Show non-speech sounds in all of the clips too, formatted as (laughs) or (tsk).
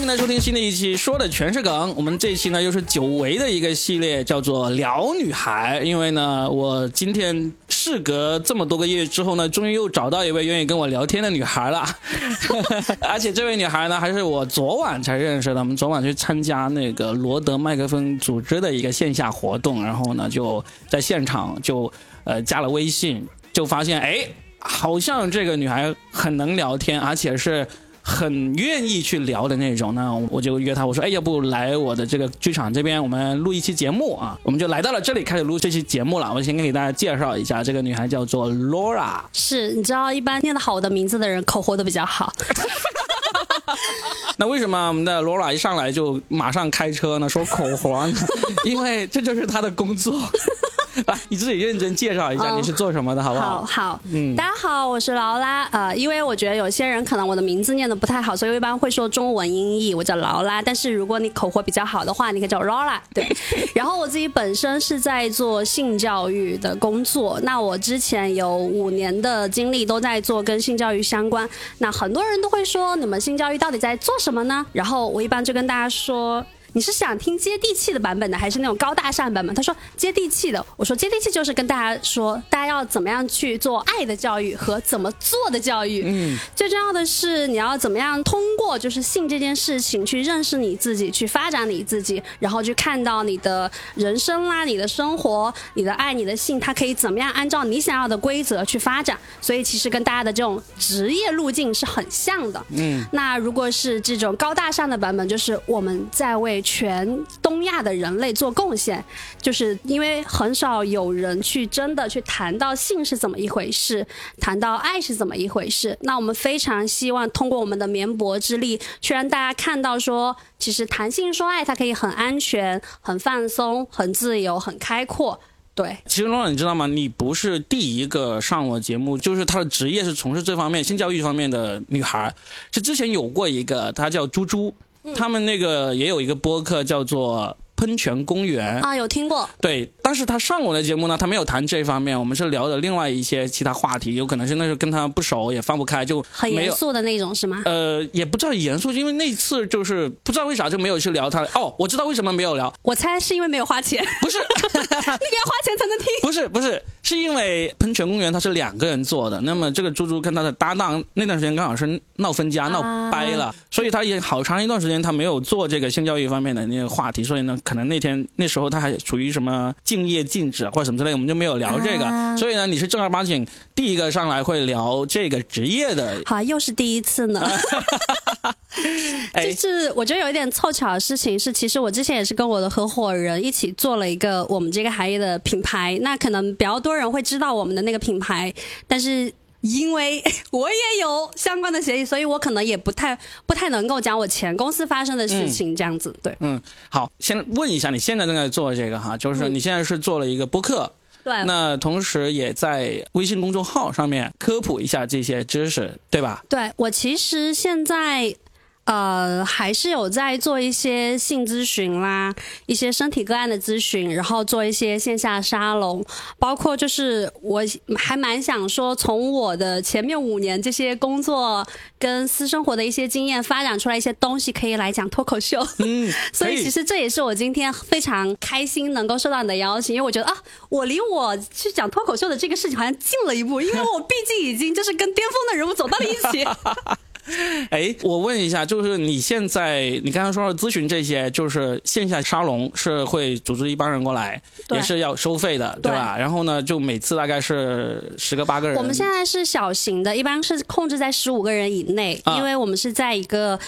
欢迎来收听新的一期，说的全是梗。我们这一期呢又是久违的一个系列，叫做聊女孩。因为呢，我今天事隔这么多个月之后呢，终于又找到一位愿意跟我聊天的女孩了。而且这位女孩呢，还是我昨晚才认识的。我们昨晚去参加那个罗德麦克风组织的一个线下活动，然后呢就在现场就呃加了微信，就发现哎，好像这个女孩很能聊天，而且是。很愿意去聊的那种，那我就约她，我说，哎，要不来我的这个剧场这边，我们录一期节目啊？我们就来到了这里，开始录这期节目了。我先给大家介绍一下，这个女孩叫做 Laura。是，你知道，一般念的好我的名字的人，口活都比较好。(laughs) 那为什么我们的 Laura 一上来就马上开车呢？说口活呢？(laughs) 因为这就是她的工作。(laughs) 来，你自己认真介绍一下你是做什么的，好不好？好，好，嗯，大家好，我是劳拉。呃，因为我觉得有些人可能我的名字念的不太好，所以我一般会说中文音译，我叫劳拉。但是如果你口活比较好的话，你可以叫 Laura。对。(laughs) 然后我自己本身是在做性教育的工作，那我之前有五年的经历都在做跟性教育相关。那很多人都会说，你们性教育到底在做什么呢？然后我一般就跟大家说。你是想听接地气的版本的，还是那种高大上版本？他说接地气的。我说接地气就是跟大家说，大家要怎么样去做爱的教育和怎么做的教育。嗯，最重要的是你要怎么样通过就是性这件事情去认识你自己，去发展你自己，然后去看到你的人生啦、你的生活、你的爱、你的性，它可以怎么样按照你想要的规则去发展。所以其实跟大家的这种职业路径是很像的。嗯，那如果是这种高大上的版本，就是我们在为全东亚的人类做贡献，就是因为很少有人去真的去谈到性是怎么一回事，谈到爱是怎么一回事。那我们非常希望通过我们的绵薄之力，去让大家看到说，其实谈性说爱它可以很安全、很放松、很自由、很开阔。对，其实罗朗，你知道吗？你不是第一个上我节目，就是她的职业是从事这方面性教育方面的女孩，是之前有过一个，她叫猪猪。他们那个也有一个播客叫做。喷泉公园啊，有听过。对，但是他上我的节目呢，他没有谈这方面，我们是聊的另外一些其他话题，有可能是那时候跟他不熟，也放不开，就很严肃的那种，是吗？呃，也不知道严肃，因为那次就是不知道为啥就没有去聊他。哦，我知道为什么没有聊，我猜是因为没有花钱。不是，(laughs) 那个要花钱才能听。(laughs) 不是，不是，是因为喷泉公园它是两个人做的，那么这个猪猪跟他的搭档那段时间刚好是闹分家、闹掰了，所以他也好长一段时间他没有做这个性教育方面的那个话题，所以呢，可能那天那。时候他还处于什么敬业禁止或者什么之类，我们就没有聊这个。所以呢，你是正儿八经第一个上来会聊这个职业的。好，又是第一次呢。(laughs) (laughs) 就是我觉得有一点凑巧的事情是，其实我之前也是跟我的合伙人一起做了一个我们这个行业的品牌。那可能比较多人会知道我们的那个品牌，但是。因为我也有相关的协议，所以我可能也不太不太能够讲我前公司发生的事情这样子。对，嗯，好，先问一下，你现在正在做这个哈，就是你现在是做了一个播客，对，那同时也在微信公众号上面科普一下这些知识，对吧？对我其实现在。呃，还是有在做一些性咨询啦，一些身体个案的咨询，然后做一些线下沙龙，包括就是我还蛮想说，从我的前面五年这些工作跟私生活的一些经验发展出来一些东西，可以来讲脱口秀。(laughs) 嗯，所以其实这也是我今天非常开心能够受到你的邀请，因为我觉得啊，我离我去讲脱口秀的这个事情好像近了一步，因为我毕竟已经就是跟巅峰的人物走到了一起。(laughs) (laughs) 哎，我问一下，就是你现在你刚才说的咨询这些，就是线下沙龙是会组织一帮人过来，也是要收费的，对吧？然后呢，就每次大概是十个八个人。我们现在是小型的，一般是控制在十五个人以内，因为我们是在一个。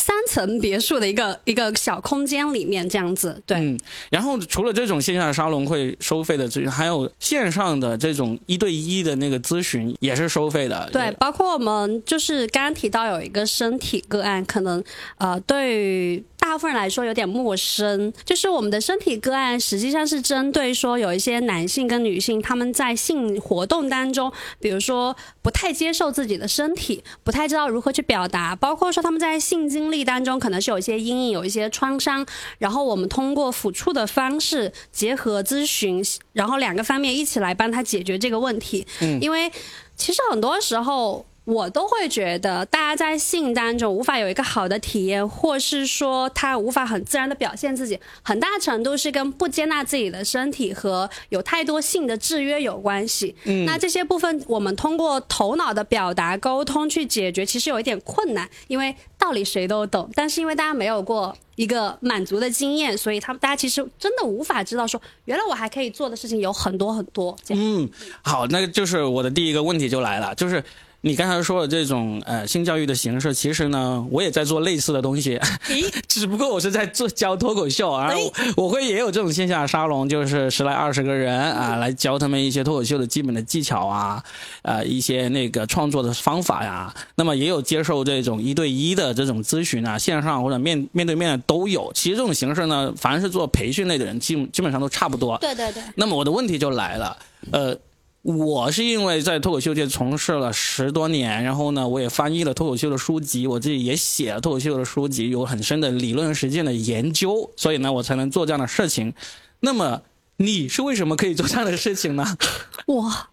三层别墅的一个一个小空间里面这样子，对。嗯，然后除了这种线下沙龙会收费的咨询，还有线上的这种一对一的那个咨询也是收费的。对，包括我们就是刚刚提到有一个身体个案，可能呃对于。大部分人来说有点陌生，就是我们的身体个案实际上是针对说有一些男性跟女性他们在性活动当中，比如说不太接受自己的身体，不太知道如何去表达，包括说他们在性经历当中可能是有一些阴影、有一些创伤，然后我们通过抚触的方式结合咨询，然后两个方面一起来帮他解决这个问题。嗯，因为其实很多时候。我都会觉得，大家在性当中无法有一个好的体验，或是说他无法很自然的表现自己，很大程度是跟不接纳自己的身体和有太多性的制约有关系。嗯，那这些部分我们通过头脑的表达沟通去解决，其实有一点困难，因为道理谁都懂，但是因为大家没有过一个满足的经验，所以他们大家其实真的无法知道说，原来我还可以做的事情有很多很多。嗯，好，那就是我的第一个问题就来了，就是。你刚才说的这种呃性教育的形式，其实呢，我也在做类似的东西，(laughs) 只不过我是在做教脱口秀啊，我会也有这种线下沙龙，就是十来二十个人啊，来教他们一些脱口秀的基本的技巧啊，呃一些那个创作的方法呀。那么也有接受这种一对一的这种咨询啊，线上或者面面对面的都有。其实这种形式呢，凡是做培训类的人，基基本上都差不多。对对对。那么我的问题就来了，呃。我是因为在脱口秀界从事了十多年，然后呢，我也翻译了脱口秀的书籍，我自己也写了脱口秀的书籍，有很深的理论实践的研究，所以呢，我才能做这样的事情。那么你是为什么可以做这样的事情呢？(laughs) 哇，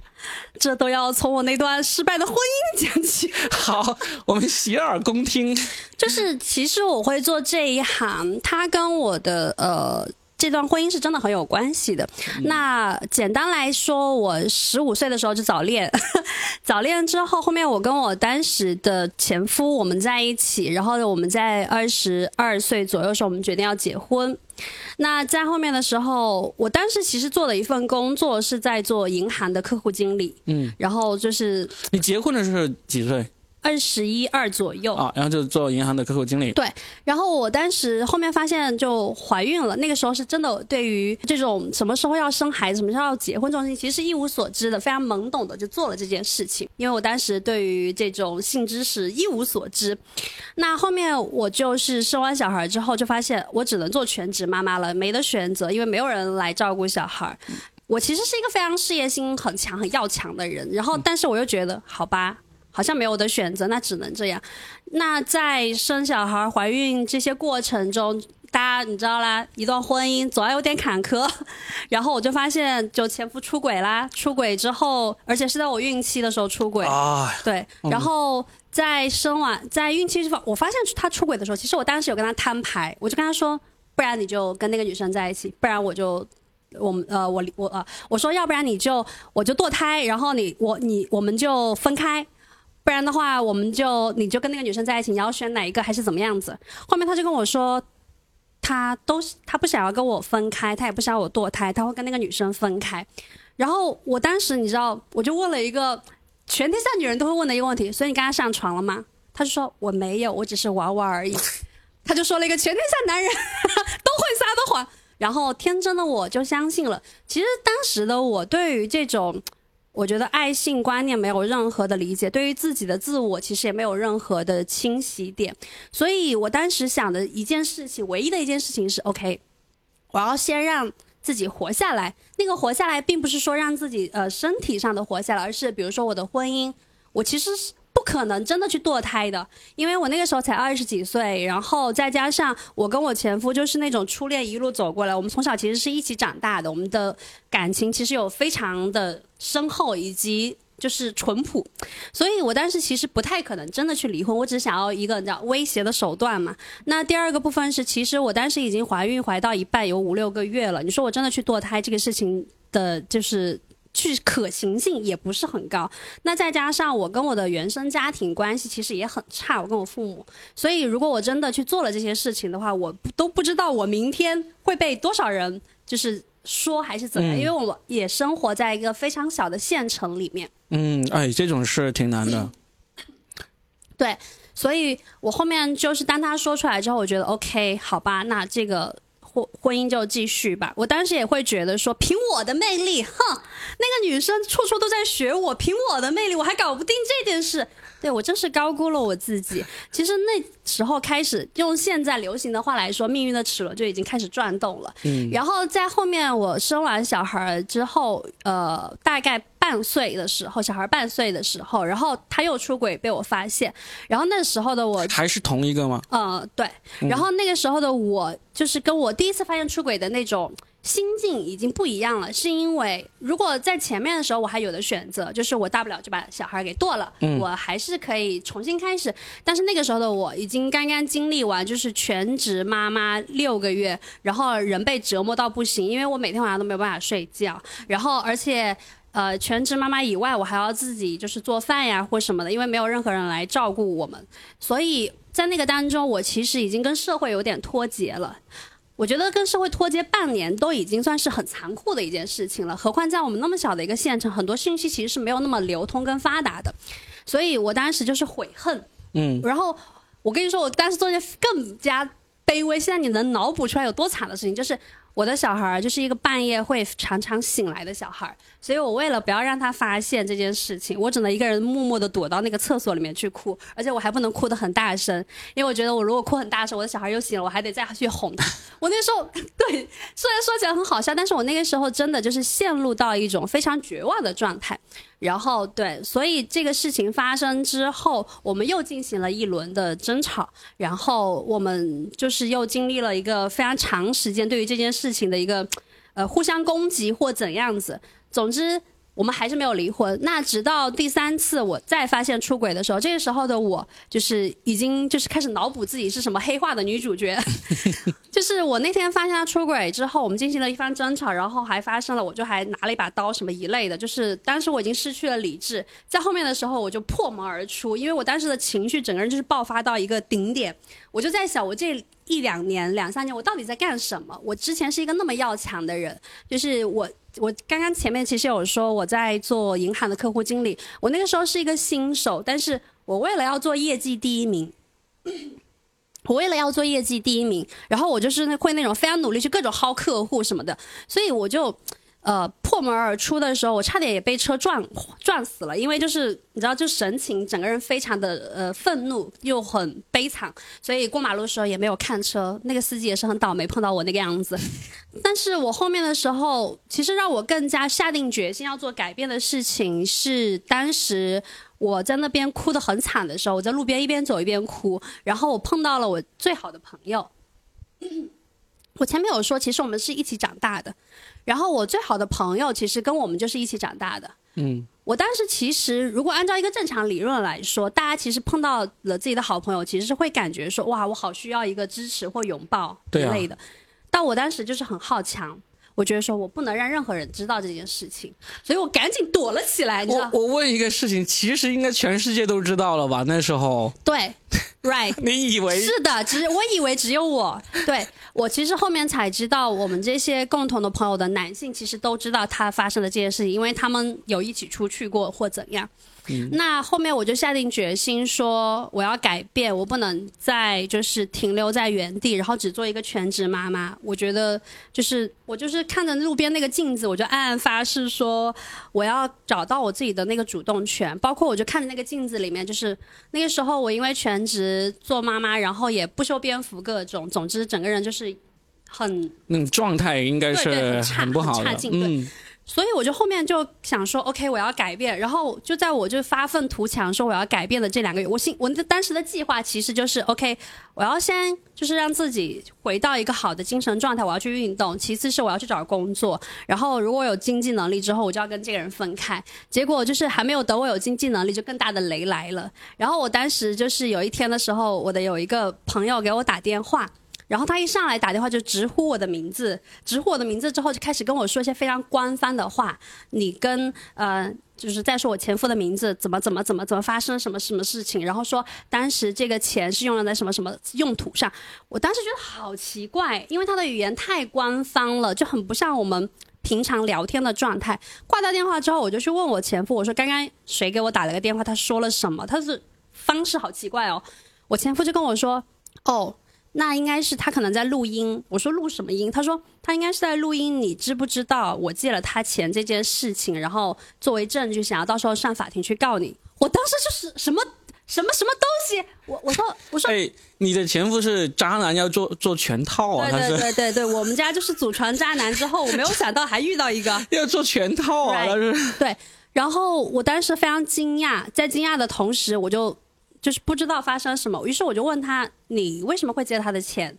这都要从我那段失败的婚姻讲起。(laughs) 好，我们洗耳恭听。就是其实我会做这一行，它跟我的呃。这段婚姻是真的很有关系的。那简单来说，我十五岁的时候就早恋，(laughs) 早恋之后，后面我跟我当时的前夫我们在一起，然后我们在二十二岁左右时候，我们决定要结婚。那在后面的时候，我当时其实做了一份工作，是在做银行的客户经理。嗯，然后就是你结婚的时候几岁？二十一二左右啊，然后就做银行的客户经理。对，然后我当时后面发现就怀孕了，那个时候是真的对于这种什么时候要生孩子、什么时候要结婚这种事情，其实一无所知的，非常懵懂的就做了这件事情。因为我当时对于这种性知识一无所知。那后面我就是生完小孩之后，就发现我只能做全职妈妈了，没得选择，因为没有人来照顾小孩。我其实是一个非常事业心很强、很要强的人，然后但是我又觉得，好吧。好像没有的选择，那只能这样。那在生小孩、怀孕这些过程中，大家你知道啦，一段婚姻总要有点坎坷。(laughs) 然后我就发现，就前夫出轨啦，出轨之后，而且是在我孕期的时候出轨。啊对，然后在生完在孕期时，我发现他出轨的时候，其实我当时有跟他摊牌，我就跟他说，不然你就跟那个女生在一起，不然我就我们呃我我呃我说要不然你就我就堕胎，然后你我你我们就分开。不然的话，我们就你就跟那个女生在一起，你要选哪一个还是怎么样子？后面他就跟我说，他都他不想要跟我分开，他也不想要我堕胎，他会跟那个女生分开。然后我当时你知道，我就问了一个全天下女人都会问的一个问题，所以你跟他上床了吗？他就说我没有，我只是玩玩而已。他就说了一个全天下男人都会撒的谎，然后天真的我就相信了。其实当时的我对于这种。我觉得爱性观念没有任何的理解，对于自己的自我其实也没有任何的清晰点，所以我当时想的一件事情，唯一的一件事情是，OK，我要先让自己活下来。那个活下来，并不是说让自己呃身体上的活下来，而是比如说我的婚姻，我其实是。不可能真的去堕胎的，因为我那个时候才二十几岁，然后再加上我跟我前夫就是那种初恋一路走过来，我们从小其实是一起长大的，我们的感情其实有非常的深厚以及就是淳朴，所以我当时其实不太可能真的去离婚，我只想要一个叫威胁的手段嘛。那第二个部分是，其实我当时已经怀孕怀到一半有五六个月了，你说我真的去堕胎这个事情的，就是。去可行性也不是很高，那再加上我跟我的原生家庭关系其实也很差，我跟我父母，所以如果我真的去做了这些事情的话，我都不知道我明天会被多少人就是说还是怎么样，因为我也生活在一个非常小的县城里面。嗯，哎，这种事挺难的。对，所以我后面就是当他说出来之后，我觉得 OK，好吧，那这个。婚姻就继续吧。我当时也会觉得说，凭我的魅力，哼，那个女生处处都在学我，凭我的魅力，我还搞不定这件事。对我真是高估了我自己。其实那时候开始，用现在流行的话来说，命运的齿轮就已经开始转动了。嗯。然后在后面，我生完小孩之后，呃，大概半岁的时候，小孩半岁的时候，然后他又出轨被我发现。然后那时候的我还是同一个吗？呃，对。然后那个时候的我，就是跟我第一次发现出轨的那种。心境已经不一样了，是因为如果在前面的时候我还有的选择，就是我大不了就把小孩给剁了，我还是可以重新开始。但是那个时候的我已经刚刚经历完，就是全职妈妈六个月，然后人被折磨到不行，因为我每天晚上都没有办法睡觉，然后而且呃全职妈妈以外，我还要自己就是做饭呀或什么的，因为没有任何人来照顾我们，所以在那个当中，我其实已经跟社会有点脱节了。我觉得跟社会脱节半年都已经算是很残酷的一件事情了，何况在我们那么小的一个县城，很多信息其实是没有那么流通跟发达的，所以我当时就是悔恨，嗯，然后我跟你说，我当时做一件更加卑微，现在你能脑补出来有多惨的事情，就是我的小孩就是一个半夜会常常醒来的小孩，所以我为了不要让他发现这件事情，我只能一个人默默的躲到那个厕所里面去哭，而且我还不能哭得很大声，因为我觉得我如果哭很大声，我的小孩又醒了，我还得再去哄他。(laughs) 我那时候对，虽然说起来很好笑，但是我那个时候真的就是陷入到一种非常绝望的状态。然后对，所以这个事情发生之后，我们又进行了一轮的争吵，然后我们就是又经历了一个非常长时间对于这件事情的一个，呃，互相攻击或怎样子。总之。我们还是没有离婚。那直到第三次我再发现出轨的时候，这个时候的我就是已经就是开始脑补自己是什么黑化的女主角。(laughs) 就是我那天发现他出轨之后，我们进行了一番争吵，然后还发生了，我就还拿了一把刀什么一类的。就是当时我已经失去了理智，在后面的时候我就破门而出，因为我当时的情绪整个人就是爆发到一个顶点。我就在想，我这一两年、两三年，我到底在干什么？我之前是一个那么要强的人，就是我。我刚刚前面其实有说我在做银行的客户经理，我那个时候是一个新手，但是我为了要做业绩第一名，(coughs) 我为了要做业绩第一名，然后我就是会那种非常努力去各种薅客户什么的，所以我就。呃，破门而出的时候，我差点也被车撞撞死了，因为就是你知道，就神情整个人非常的呃愤怒又很悲惨，所以过马路的时候也没有看车，那个司机也是很倒霉碰到我那个样子。(laughs) 但是我后面的时候，其实让我更加下定决心要做改变的事情是，当时我在那边哭得很惨的时候，我在路边一边走一边哭，然后我碰到了我最好的朋友。(coughs) 我前面有说，其实我们是一起长大的。然后我最好的朋友其实跟我们就是一起长大的。嗯，我当时其实如果按照一个正常理论来说，大家其实碰到了自己的好朋友，其实是会感觉说哇，我好需要一个支持或拥抱之类的。但我当时就是很好强。我觉得说我不能让任何人知道这件事情，所以我赶紧躲了起来。我我问一个事情，其实应该全世界都知道了吧？那时候对，right，(laughs) 你以为是的？只我以为只有我，对我其实后面才知道，我们这些共同的朋友的男性其实都知道他发生了这件事情，因为他们有一起出去过或怎样。那后面我就下定决心说，我要改变，我不能再就是停留在原地，然后只做一个全职妈妈。我觉得就是我就是看着路边那个镜子，我就暗暗发誓说，我要找到我自己的那个主动权。包括我就看着那个镜子里面，就是那个时候我因为全职做妈妈，然后也不修边幅，各种，总之整个人就是很那种状态应该是很不好的，嗯。所以我就后面就想说，OK，我要改变。然后就在我就发愤图强说我要改变的这两个月，我心我当时的计划其实就是 OK，我要先就是让自己回到一个好的精神状态，我要去运动。其次是我要去找工作。然后如果有经济能力之后，我就要跟这个人分开。结果就是还没有等我有经济能力，就更大的雷来了。然后我当时就是有一天的时候，我的有一个朋友给我打电话。然后他一上来打电话就直呼我的名字，直呼我的名字之后就开始跟我说一些非常官方的话。你跟呃，就是在说我前夫的名字怎么怎么怎么怎么发生什么什么事情，然后说当时这个钱是用了在什么什么用途上。我当时觉得好奇怪，因为他的语言太官方了，就很不像我们平常聊天的状态。挂掉电话之后，我就去问我前夫，我说刚刚谁给我打了个电话？他说了什么？他是方式好奇怪哦。我前夫就跟我说，哦。那应该是他可能在录音。我说录什么音？他说他应该是在录音。你知不知道我借了他钱这件事情？然后作为证据，想要到时候上法庭去告你。我当时就是什么什么什么东西？我我说我说，哎，你的前夫是渣男，要做做全套啊！对对对对对，我们家就是祖传渣男。之后我没有想到还遇到一个 (laughs) 要做全套啊！对，然后我当时非常惊讶，在惊讶的同时，我就。就是不知道发生什么，于是我就问他：“你为什么会借他的钱？”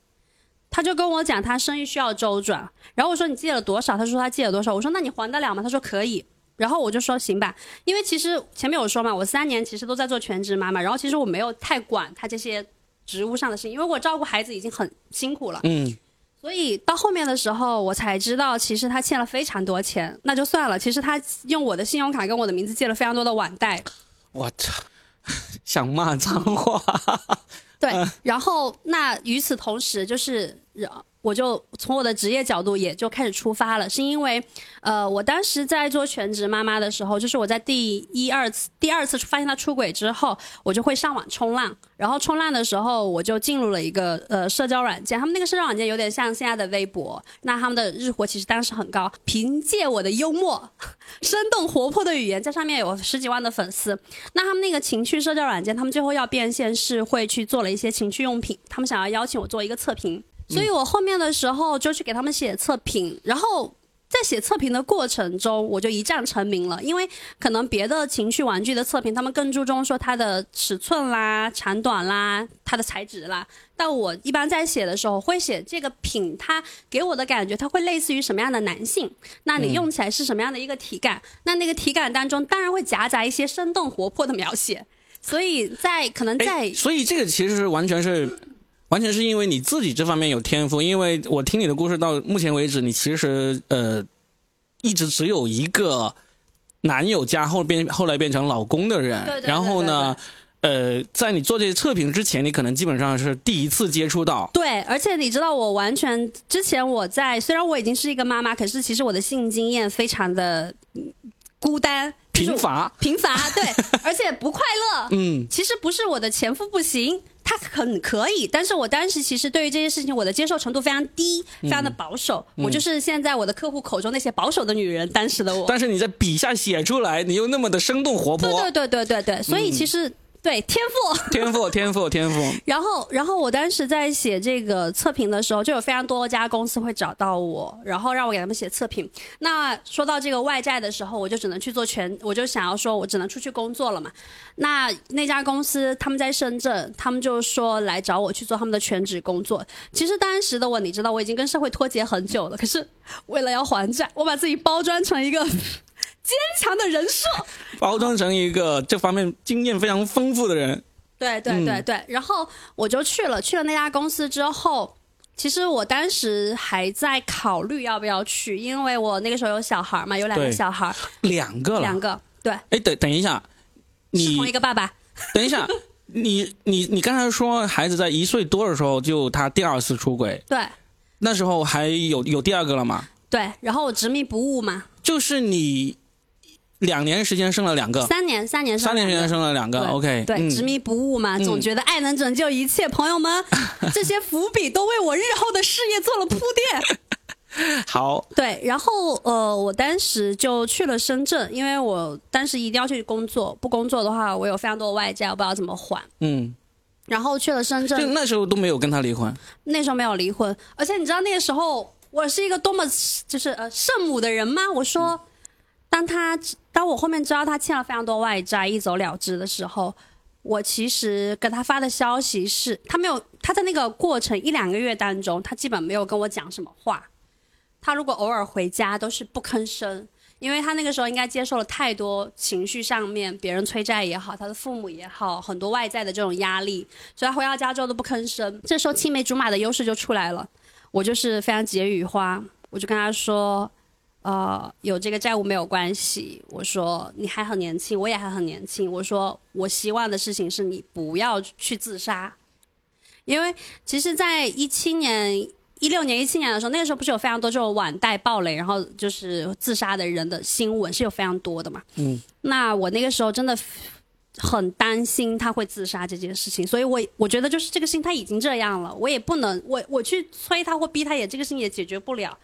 他就跟我讲他生意需要周转，然后我说你借了多少？他说他借了多少？我说那你还得了吗？他说可以。然后我就说行吧，因为其实前面有说嘛，我三年其实都在做全职妈妈，然后其实我没有太管他这些职务上的事情，因为我照顾孩子已经很辛苦了。嗯，所以到后面的时候，我才知道其实他欠了非常多钱，那就算了。其实他用我的信用卡跟我的名字借了非常多的网贷。我操，(laughs) 想骂脏话。对，然后那与此同时就是。我就从我的职业角度也就开始出发了，是因为，呃，我当时在做全职妈妈的时候，就是我在第一二次、第二次发现他出轨之后，我就会上网冲浪，然后冲浪的时候，我就进入了一个呃社交软件，他们那个社交软件有点像现在的微博，那他们的日活其实当时很高，凭借我的幽默、(laughs) 生动活泼的语言，在上面有十几万的粉丝，那他们那个情趣社交软件，他们最后要变现是会去做了一些情趣用品，他们想要邀请我做一个测评。所以我后面的时候就去给他们写测评，然后在写测评的过程中，我就一战成名了。因为可能别的情趣玩具的测评，他们更注重说它的尺寸啦、长短啦、它的材质啦。但我一般在写的时候，会写这个品，它给我的感觉，它会类似于什么样的男性？那你用起来是什么样的一个体感？那那个体感当中，当然会夹杂一些生动活泼的描写。所以在可能在，所以这个其实是完全是。完全是因为你自己这方面有天赋，因为我听你的故事到目前为止，你其实呃一直只有一个男友加后变后来变成老公的人，然后呢，呃，在你做这些测评之前，你可能基本上是第一次接触到。对，而且你知道，我完全之前我在虽然我已经是一个妈妈，可是其实我的性经验非常的孤单。贫乏，贫乏，对，(laughs) 而且不快乐。嗯，其实不是我的前夫不行，他很可以，但是我当时其实对于这些事情，我的接受程度非常低，非常的保守。我就是现在我的客户口中那些保守的女人，当时的我。但是你在笔下写出来，你又那么的生动活泼。对对对对对对，所以其实。对天赋，(laughs) 天赋，天赋，天赋。然后，然后我当时在写这个测评的时候，就有非常多家公司会找到我，然后让我给他们写测评。那说到这个外债的时候，我就只能去做全，我就想要说，我只能出去工作了嘛。那那家公司他们在深圳，他们就说来找我去做他们的全职工作。其实当时的我，你知道，我已经跟社会脱节很久了。可是为了要还债，我把自己包装成一个。坚强的人设，(laughs) 包装成一个这方面经验非常丰富的人。对对对对，然后我就去了，去了那家公司之后，其实我当时还在考虑要不要去，因为我那个时候有小孩嘛，有两个小孩，两个，两个，对。哎，等等一下，你同一个爸爸。(laughs) 等一下，你你你刚才说孩子在一岁多的时候就他第二次出轨，对。那时候还有有第二个了吗？对，然后我执迷不悟嘛。就是你。两年时间生了两个，三年三年三年时间生了两个，OK，对，执迷不悟嘛，总觉得爱能拯救一切。朋友们，(laughs) 这些伏笔都为我日后的事业做了铺垫。(laughs) 好，对，然后呃，我当时就去了深圳，因为我当时一定要去工作，不工作的话，我有非常多的外债，我不知道怎么还。嗯，然后去了深圳，就那时候都没有跟他离婚，那时候没有离婚，而且你知道那个时候我是一个多么就是呃圣母的人吗？我说。当他当我后面知道他欠了非常多外债，一走了之的时候，我其实跟他发的消息是，他没有他在那个过程一两个月当中，他基本没有跟我讲什么话。他如果偶尔回家都是不吭声，因为他那个时候应该接受了太多情绪上面别人催债也好，他的父母也好，很多外在的这种压力，所以他回到家之后都不吭声。这时候青梅竹马的优势就出来了，我就是非常解语花，我就跟他说。呃，有这个债务没有关系。我说你还很年轻，我也还很年轻。我说我希望的事情是你不要去自杀，因为其实，在一七年、一六年、一七年的时候，那个时候不是有非常多这种网贷暴雷，然后就是自杀的人的新闻是有非常多的嘛。嗯。那我那个时候真的很担心他会自杀这件事情，所以我我觉得就是这个事情他已经这样了，我也不能我我去催他或逼他，也这个事情也解决不了。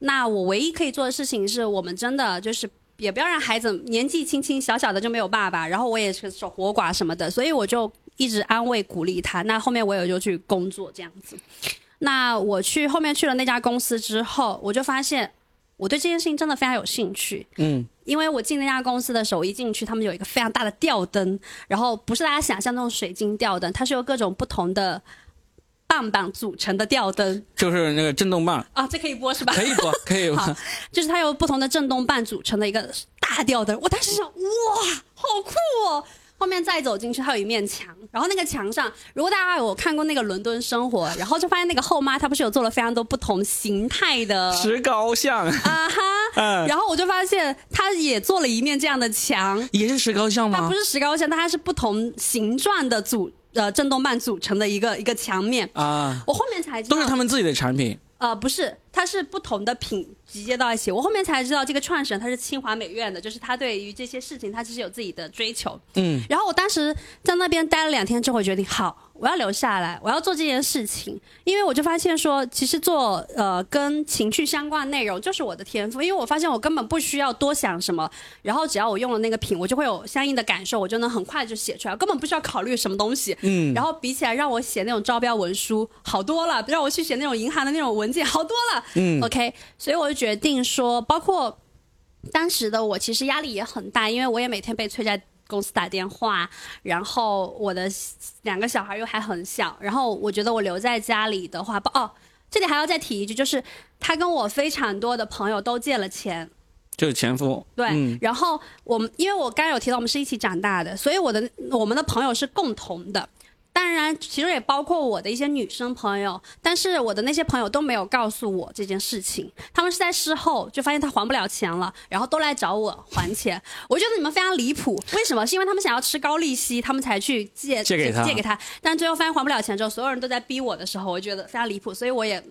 那我唯一可以做的事情是我们真的就是也不要让孩子年纪轻轻小小的就没有爸爸，然后我也是守活寡什么的，所以我就一直安慰鼓励他。那后面我也就去工作这样子。那我去后面去了那家公司之后，我就发现我对这件事情真的非常有兴趣。嗯，因为我进那家公司的时候，一进去他们有一个非常大的吊灯，然后不是大家想象那种水晶吊灯，它是有各种不同的。棒棒组成的吊灯就是那个震动棒，啊，这可以播是吧？可以播，(laughs) 可以播。好，就是它由不同的震动棒组成的一个大吊灯。我当时想，哇，好酷哦！后面再走进去，它有一面墙，然后那个墙上，如果大家有看过那个《伦敦生活》，然后就发现那个后妈她不是有做了非常多不同形态的石膏像，啊哈，嗯，然后我就发现她也做了一面这样的墙，也是石膏像吗它不？是石膏像，但它是不同形状的组呃震动棒组成的一个一个墙面。啊，我后面才知道，都是他们自己的产品。呃，不是，它是不同的品集结到一起。我后面才知道，这个创始人他是清华美院的，就是他对于这些事情他其实有自己的追求。嗯，然后我当时在那边待了两天之后，我决定好，我要留下来，我要做这件事情，因为我就发现说，其实做呃跟情趣相关的内容就是我的天赋，因为我发现我根本不需要多想什么，然后只要我用了那个品，我就会有相应的感受，我就能很快就写出来，根本不需要考虑什么东西。嗯然后比起来让我写那种招标文书好多了，让我去写那种银行的那种文件好多了。嗯 OK，所以我就决定说，包括当时的我其实压力也很大，因为我也每天被催在公司打电话，然后我的两个小孩又还很小，然后我觉得我留在家里的话，不哦，这里还要再提一句，就是他跟我非常多的朋友都借了钱，就是前夫。对，嗯然后我们因为我刚刚有提到我们是一起长大的，所以我的我们的朋友是共同的。当然，其中也包括我的一些女生朋友，但是我的那些朋友都没有告诉我这件事情，他们是在事后就发现他还不了钱了，然后都来找我还钱。我觉得你们非常离谱，为什么？是因为他们想要吃高利息，他们才去借借给他借给他，但最后发现还不了钱之后，所有人都在逼我的时候，我觉得非常离谱，所以我也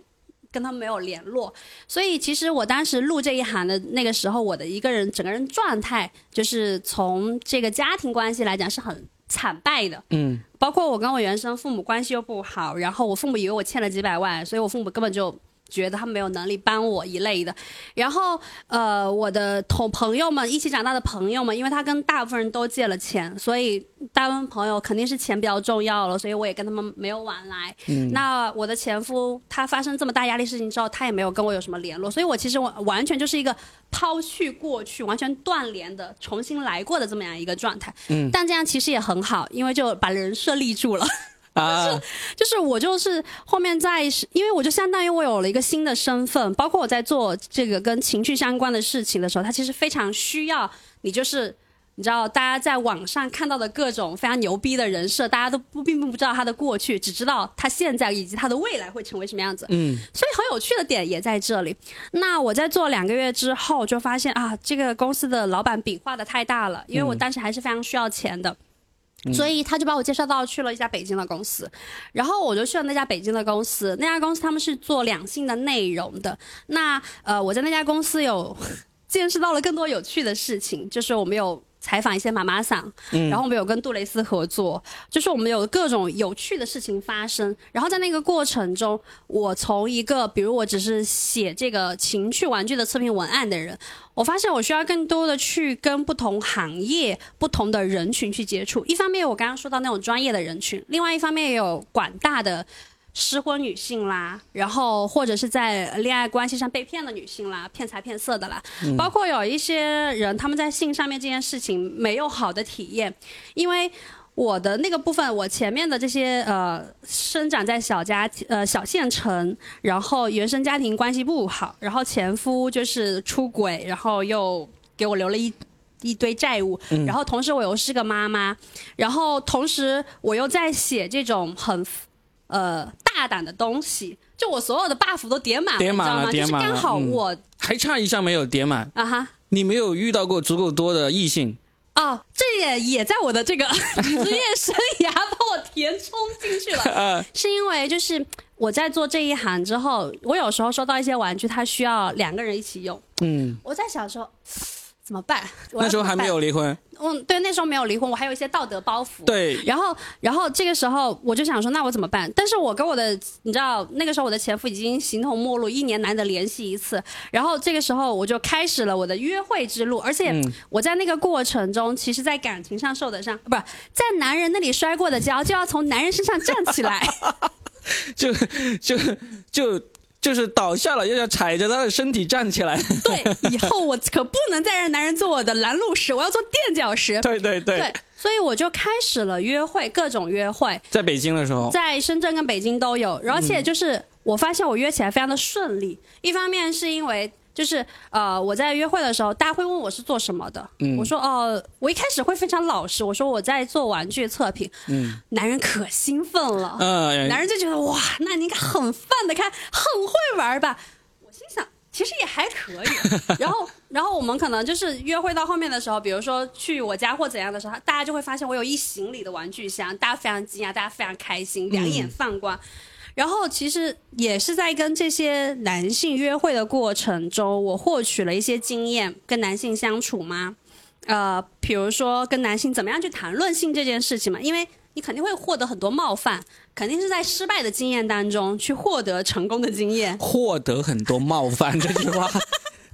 跟他们没有联络。所以其实我当时录这一行的那个时候，我的一个人整个人状态，就是从这个家庭关系来讲是很惨败的。嗯，包括我跟我原生父母关系又不好，然后我父母以为我欠了几百万，所以我父母根本就觉得他没有能力帮我一类的。然后呃，我的同朋友们一起长大的朋友们，因为他跟大部分人都借了钱，所以大部分朋友肯定是钱比较重要了，所以我也跟他们没有往来。嗯那我的前夫他发生这么大压力事情之后，他也没有跟我有什么联络，所以我其实完完全就是一个抛去过去、完全断联的、重新来过的这么样一个状态。嗯，但这样其实也很好，因为就把人设立住了。啊，(laughs) 就是我就是后面在，因为我就相当于我有了一个新的身份，包括我在做这个跟情绪相关的事情的时候，他其实非常需要你就是。你知道，大家在网上看到的各种非常牛逼的人设，大家都不并不知道他的过去，只知道他现在以及他的未来会成为什么样子。嗯，所以很有趣的点也在这里。那我在做两个月之后，就发现啊，这个公司的老板饼画的太大了，因为我当时还是非常需要钱的。所以他就把我介绍到去了一家北京的公司，然后我就去了那家北京的公司。那家公司他们是做两性的内容的。那呃，我在那家公司有 (laughs) 见识到了更多有趣的事情，就是我们有采访一些妈妈桑，然后我们有跟杜蕾斯合作，就是我们有各种有趣的事情发生。然后在那个过程中，我从一个比如我只是写这个情趣玩具的测评文案的人，我发现我需要更多的去跟不同行业、不同的人群去接触。一方面，我刚刚说到那种专业的人群；另外一方面，也有广大的失婚女性啦，然后或者是在恋爱关系上被骗的女性啦，骗财骗色的啦，包括有一些人他们在性上面这件事情没有好的体验，因为。我的那个部分，我前面的这些呃，生长在小家呃小县城，然后原生家庭关系不好，然后前夫就是出轨，然后又给我留了一一堆债务，然后同时我又是个妈妈，然后同时我又在写这种很呃大胆的东西，就我所有的 buff 都叠满了，叠满了你知道吗？就是叠满刚好嗯我、还差一项没有叠满，啊哈。你没有遇到过足够多的异性。哦，这也也在我的这个 (laughs) 职业生涯把我填充进去了。(laughs) 呃，是因为就是我在做这一行之后，我有时候收到一些玩具，它需要两个人一起用。嗯，我在想说怎么办？(laughs) 那时候还没有离婚。嗯，对，那时候没有离婚，我还有一些道德包袱。。对，然后，然后这个时候我就想说，那我怎么办？但是我跟我的，你知道，那个时候我的前夫已经形同陌路，一年难得联系一次。然后这个时候我就开始了我的约会之路，而且我在那个过程中，其实，在感情上受的伤，不是在男人那里摔过的跤，就要从男人身上站起来。(laughs) 就就就就就是倒下了，又要踩着他的身体站起来。对，以后我可不能再让男人做我的拦路石，我要做垫脚石。(laughs) 对对对，对，所以我就开始了约会，各种约会，在北京的时候，在深圳跟北京都有，而且就是我发现我约起来非常的顺利。一方面是因为就是呃我在约会的时候，大家会问我是做什么的，我说哦、我一开始会非常老实，我说我在做玩具测评，嗯男人可兴奋了，嗯，男人就觉得哇，那你应该很放得开，很会玩吧？我心想，其实也还可以。(laughs) 然后，然后我们可能就是约会到后面的时候，比如说去我家或怎样的时候，大家就会发现我有一行李的玩具箱，大家非常惊讶，大家非常开心，两眼放光。然后其实也是在跟这些男性约会的过程中，我获取了一些经验，跟男性相处吗？呃，比如说跟男性怎么样去谈论性这件事情嘛，因为你肯定会获得很多冒犯，肯定是在失败的经验当中去获得成功的经验。获得很多冒犯这句话，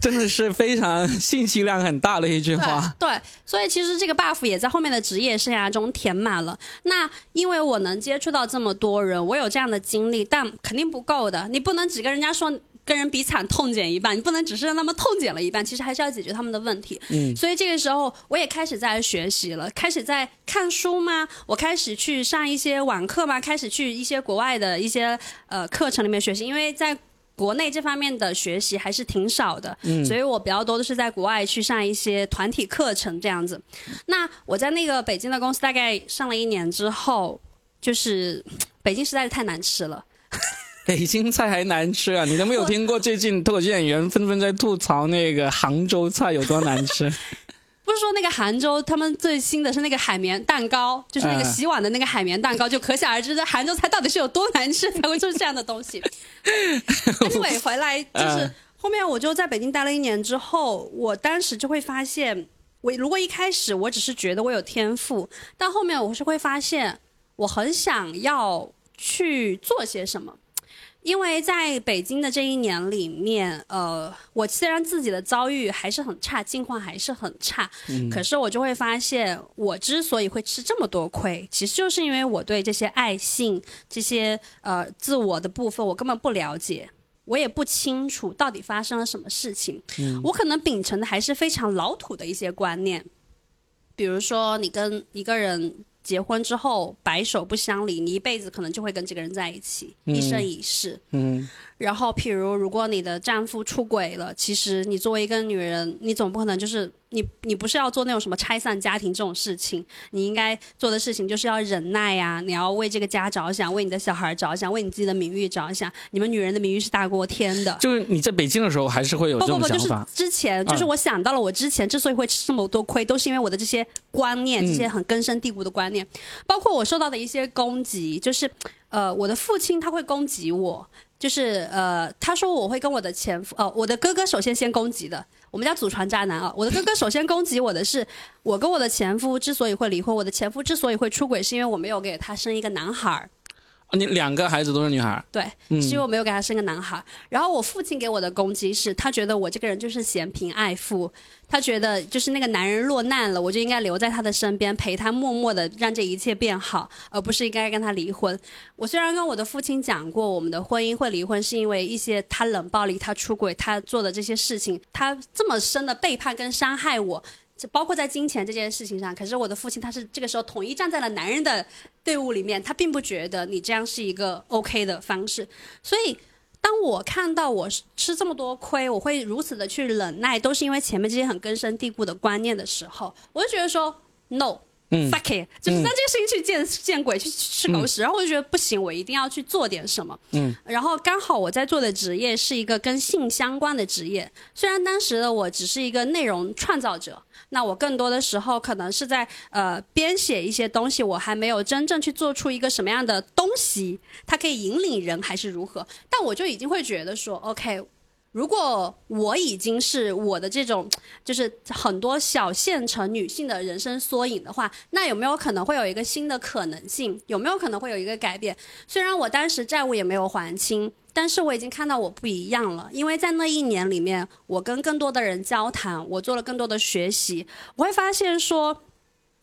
真的是非常信息量很大的一句话。对对，所以其实这个 buff 也在后面的职业生涯中填满了。那因为我能接触到这么多人，我有这样的经历，但肯定不够的。你不能只跟人家说跟人比惨痛减一半，你不能只是让他们痛减了一半，其实还是要解决他们的问题。嗯，所以这个时候我也开始在学习了，开始在看书吗？我开始去上一些网课吗？开始去一些国外的一些呃课程里面学习，因为在。国内这方面的学习还是挺少的，所以我比较多的是在国外去上一些团体课程这样子。那我在那个北京的公司大概上了一年之后，就是 (tsk) 北京实在是太难吃了。(laughs) 北京菜还难吃啊！你都没有听过最近脱口秀演员纷纷在吐槽那个杭州菜有多难吃？(laughs) 不是说那个杭州他们最新的是那个海绵蛋糕，就是那个嗯洗碗的那个海绵蛋糕，就可想而知，这杭州菜到底是有多难吃才会做这样的东西。(laughs) anyway，回来就是嗯后面我就在北京待了一年之后，我当时就会发现，我如果一开始我只是觉得我有天赋，但后面我是会发现我很想要去做些什么。因为在北京的这一年里面，呃，我虽然自己的遭遇还是很差，境况还是很差，可是我就会发现，我之所以会吃这么多亏，其实就是因为我对这些爱性、这些呃自我的部分，我根本不了解。我也不清楚到底发生了什么事情，我可能秉承的还是非常老土的一些观念，比如说你跟一个人结婚之后白首不相离，你一辈子可能就会跟这个人在一起，一生一世。嗯，然后，譬如如果你的丈夫出轨了，其实你作为一个女人，你总不可能就是你你不是要做那种什么拆散家庭这种事情，你应该做的事情就是要忍耐呀、你要为这个家着想，为你的小孩着想，为你自己的名誉着想。你们女人的名誉是大过天的。就是你在北京的时候还是会有这不不不，就是。之前，就是嗯我想到了，我之前之所以会吃这么多亏，都是因为我的这些观念，这些很根深蒂固的观念，包括我受到的一些攻击，就是呃，我的父亲他会攻击我，就是呃，他说我会跟我的前夫，呃，我的哥哥首先先攻击的，我们家祖传渣男啊，我的哥哥首先攻击我的是，我跟我的前夫之所以会离婚，我的前夫之所以会出轨，是因为我没有给他生一个男孩儿。哦你两个孩子都是女孩，对，是因为我没有给他生个男孩。然后我父亲给我的攻击是，他觉得我这个人就是嫌贫爱富，他觉得就是那个男人落难了，我就应该留在他的身边，陪他默默的让这一切变好，而不是应该跟他离婚。我虽然跟我的父亲讲过，我们的婚姻会离婚是因为一些他冷暴力、他出轨、他做的这些事情，他这么深的背叛跟伤害我。就包括在金钱这件事情上，可是我的父亲他是这个时候统一站在了男人的队伍里面，他并不觉得你这样是一个 OK 的方式，所以。当我看到我吃这么多亏，我会如此的去忍耐，都是因为前面这些很根深蒂固的观念的时候，我就觉得说 no。嗯 fuck it，就是在这个事情去见见鬼，去吃狗屎，然后我就觉得不行，我一定要去做点什么。嗯，然后刚好我在做的职业是一个跟性相关的职业，虽然当时的我只是一个内容创造者，那我更多的时候可能是在呃编写一些东西，我还没有真正去做出一个什么样的东西，它可以引领人还是如何，但我就已经会觉得说，OK。如果我已经是我的这种，(tsk) 就是很多小县城女性的人生缩影的话，那有没有可能会有一个新的可能性？有没有可能会有一个改变？虽然我当时债务也没有还清，但是我已经看到我不一样了，因为在那一年里面，我跟更多的人交谈，我做了更多的学习，我会发现说，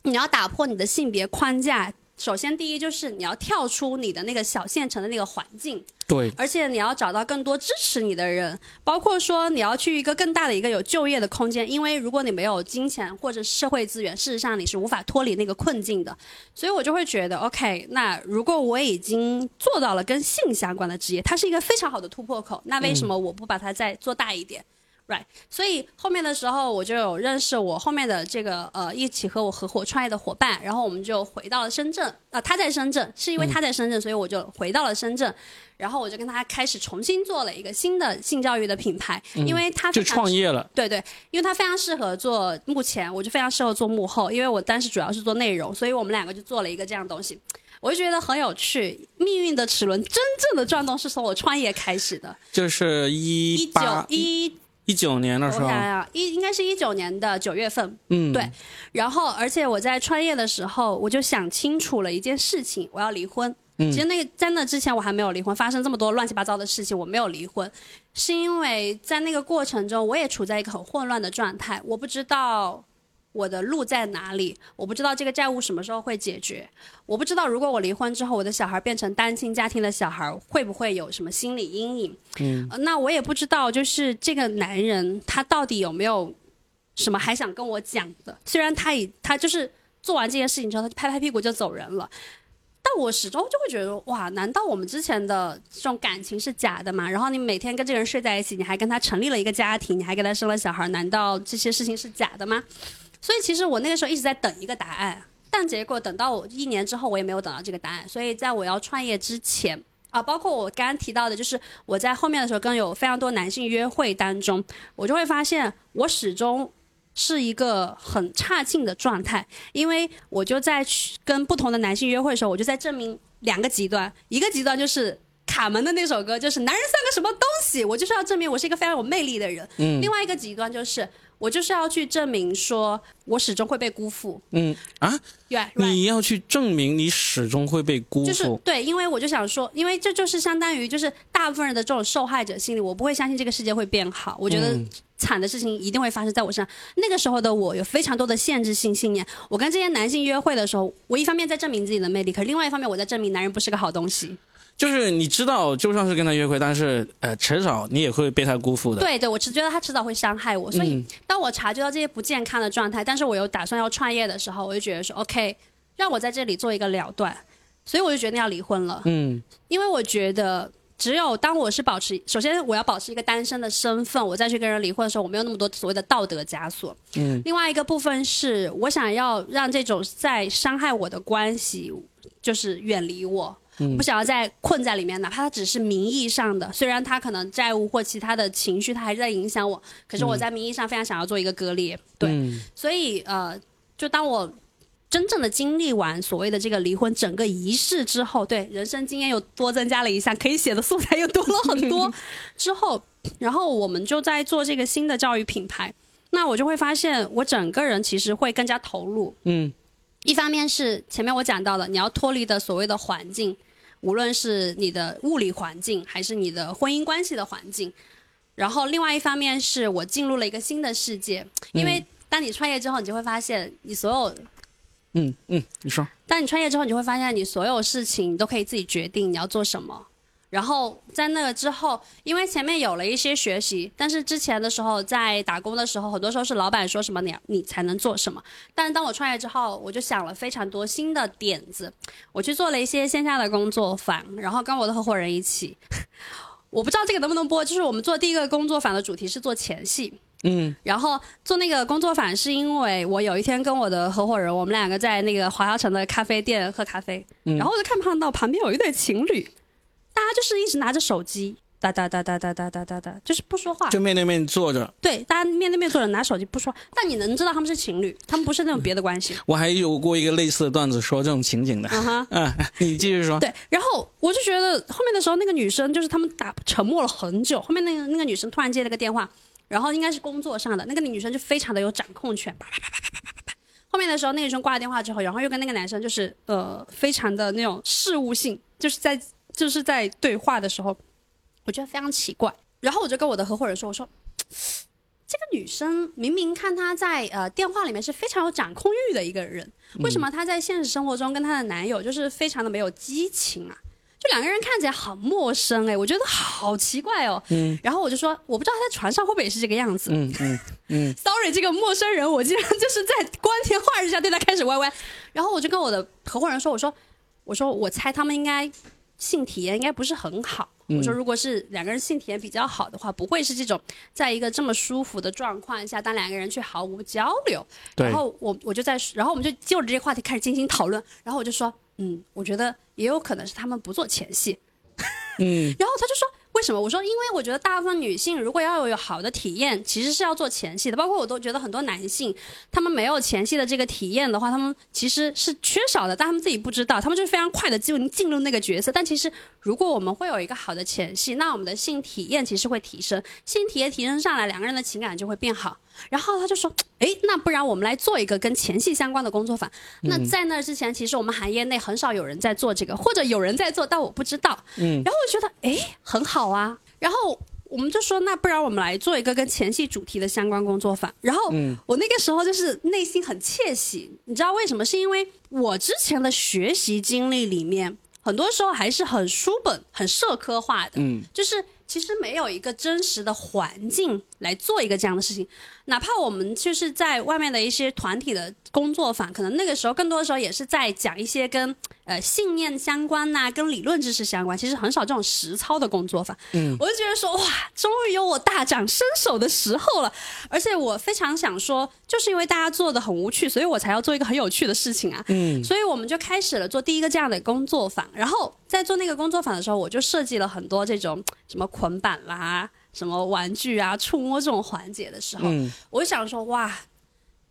你要打破你的性别框架。首先第一就是你要跳出你的那个小县城的那个环境，对，而且你要找到更多支持你的人，包括说你要去一个更大的一个有就业的空间，因为如果你没有金钱或者社会资源，事实上你是无法脱离那个困境的。所以我就会觉得，OK，那如果我已经做到了跟性相关的职业，它是一个非常好的突破口，那为什么我不把它再做大一点？Right，所以后面的时候我就有认识我后面的这个呃一起和我合伙创业的伙伴，然后我们就回到了深圳啊、他在深圳，是因为他在深圳，所以我就回到了深圳，然后我就跟他开始重新做了一个新的性教育的品牌，因为他就创业了。对对，因为他非常适合做目前，我就非常适合做幕后，因为我当时主要是做内容，所以我们两个就做了一个这样的东西，我就觉得很有趣。命运的齿轮真正的转动是从我创业开始的，就是一一九一一九年的时候，我想想，一应该是一九年的九月份，嗯，对然后而且我在创业的时候，我就想清楚了一件事情，我要离婚。嗯。其实那个在那之前我还没有离婚，发生这么多乱七八糟的事情，我没有离婚，是因为在那个过程中，我也处在一个很混乱的状态，我不知道我的路在哪里，我不知道这个债务什么时候会解决，我不知道如果我离婚之后，我的小孩变成单亲家庭的小孩，会不会有什么心理阴影？嗯、那我也不知道，就是这个男人他到底有没有什么还想跟我讲的？虽然他已他就是做完这件事情之后，他就拍拍屁股就走人了。但我始终就会觉得，哇，难道我们之前的这种感情是假的吗？然后你每天跟这个人睡在一起，你还跟他成立了一个家庭，你还给他生了小孩，难道这些事情是假的吗？所以其实我那个时候一直在等一个答案，但结果等到我一年之后，我也没有等到这个答案。所以在我要创业之前啊，包括我刚刚提到的，就是我在后面的时候跟有非常多男性约会当中，我就会发现我始终是一个很差劲的状态，因为我就在去跟不同的男性约会的时候，我就在证明两个极端，一个极端就是。卡门的那首歌就是“男人算个什么东西”，我就是要证明我是一个非常有魅力的人。嗯。另外一个极端就是我就是要去证明说我始终会被辜负。嗯啊，对、right, 你要去证明你始终会被辜负，就是对，因为我就想说，因为这就是相当于就是大部分人的这种受害者心理，我不会相信这个世界会变好，我觉得嗯惨的事情一定会发生在我身上。那个时候的我有非常多的限制性信念，我跟这些男性约会的时候，我一方面在证明自己的魅力，可是另外一方面我在证明男人不是个好东西。就是你知道，就算是跟他约会，但是呃，迟早你也会被他辜负的。对对，我只觉得他迟早会伤害我，所以嗯当我察觉到这些不健康的状态，但是我又打算要创业的时候，我就觉得说，OK，让我在这里做一个了断，所以我就决定要离婚了。嗯因为我觉得，只有当我是保持，首先我要保持一个单身的身份，我再去跟人离婚的时候，我没有那么多所谓的道德枷锁。嗯。另外一个部分是我想要让这种在伤害我的关系，就是远离我。不想要再困在里面，哪怕它只是名义上的，虽然他可能债务或其他的情绪，它还是在影响我，可是我在名义上非常想要做一个割裂。对，嗯所以呃，就当我真正的经历完所谓的这个离婚整个仪式之后，对人生经验又多增加了一项，可以写的素材又多了很多。之后，然后我们就在做这个新的教育品牌，那我就会发现，我整个人其实会更加投入。嗯一方面是前面我讲到的，你要脱离的所谓的环境，无论是你的物理环境，还是你的婚姻关系的环境。然后另外一方面是我进入了一个新的世界，因为当你创业之后，你就会发现你所有嗯嗯，你说，当你创业之后，你就会发现你所有事情你都可以自己决定你要做什么。然后在那个之后，因为前面有了一些学习，但是之前的时候在打工的时候，很多时候是老板说什么你你才能做什么。但是当我创业之后，我就想了非常多新的点子，我去做了一些线下的工作坊，然后跟我的合伙人一起。(laughs) 我不知道这个能不能播，就是我们做第一个工作坊的主题是做前戏，嗯然后做那个工作坊是因为我有一天跟我的合伙人，我们两个在那个华侨城的咖啡店喝咖啡，然后我就看看到旁边有一对情侣，大家就是一直拿着手机哒哒哒哒哒哒哒哒哒，就是不说话。就面对面坐着。对，大家面对面坐着拿手机不说，但你能知道他们是情侣，他们不是那种别的关系。我还有过一个类似的段子，说这种情景的。(laughs) 嗯哼。嗯，你继续说。对，然后我就觉得后面的时候，那个女生就是他们打沉默了很久，后面那个那个女生突然接了个电话，然后应该是工作上的，那个女生就非常的有掌控权，啪啪啪啪啪啪啪啪。后面的时候，那个女生挂了电话之后，然后又跟那个男生就是呃非常的那种事务性，就是在就是在对话的时候，我觉得非常奇怪。然后我就跟我的合伙人说，我说这个女生明明看她在呃电话里面是非常有掌控欲的一个人，为什么她在现实生活中跟她的男友就是非常的没有激情啊？就两个人看起来很陌生哎，我觉得好奇怪哦。嗯。然后我就说，我不知道他在船上会不会也是这个样子。嗯嗯嗯。(laughs) Sorry，这个陌生人，我竟然就是在光天化日下对他开始歪歪。然后我就跟我的合伙人说，我说，我说我猜他们应该性体验应该不是很好。我说，如果是两个人性体验比较好的话，不会是这种在一个这么舒服的状况下，当两个人却毫无交流。然后我我就在，然后我们就就着这些话题开始进行讨论。然后我就说。嗯，我觉得也有可能是他们不做前戏，嗯，(laughs) 然后他就说为什么？我说因为我觉得大部分女性如果要有好的体验，其实是要做前戏的。包括我都觉得很多男性，他们没有前戏的这个体验的话，他们其实是缺少的，但他们自己不知道，他们就是非常快的进进入那个角色。但其实如果我们会有一个好的前戏，那我们的性体验其实会提升，性体验提升上来，两个人的情感就会变好。然后他就说：“ (tsk) 哎，那不然我们来做一个跟前戏相关的工作坊。那在那之前，其实我们行业内很少有人在做这个，或者有人在做，但我不知道。嗯，然后我觉得哎很好啊。然后我们就说，那不然我们来做一个跟前戏主题的相关工作坊。然后我那个时候就是内心很窃喜，你知道为什么？是因为我之前的学习经历里面，很多时候还是很书本、很社科化的。嗯，就是。”其实没有一个真实的环境来做一个这样的事情，哪怕我们就是在外面的一些团体的工作坊，可能那个时候更多的时候也是在讲一些跟呃信念相关呐，跟理论知识相关，其实很少这种实操的工作坊。嗯，我就觉得说哇，终于有我大展身手的时候了，而且我非常想说，就是因为大家做的很无趣，所以我才要做一个很有趣的事情啊。嗯，所以我们就开始了做第一个这样的工作坊，然后在做那个工作坊的时候，我就设计了很多这种什么。捆绑啦，什么玩具啊，触摸这种环节的时候，我想说哇，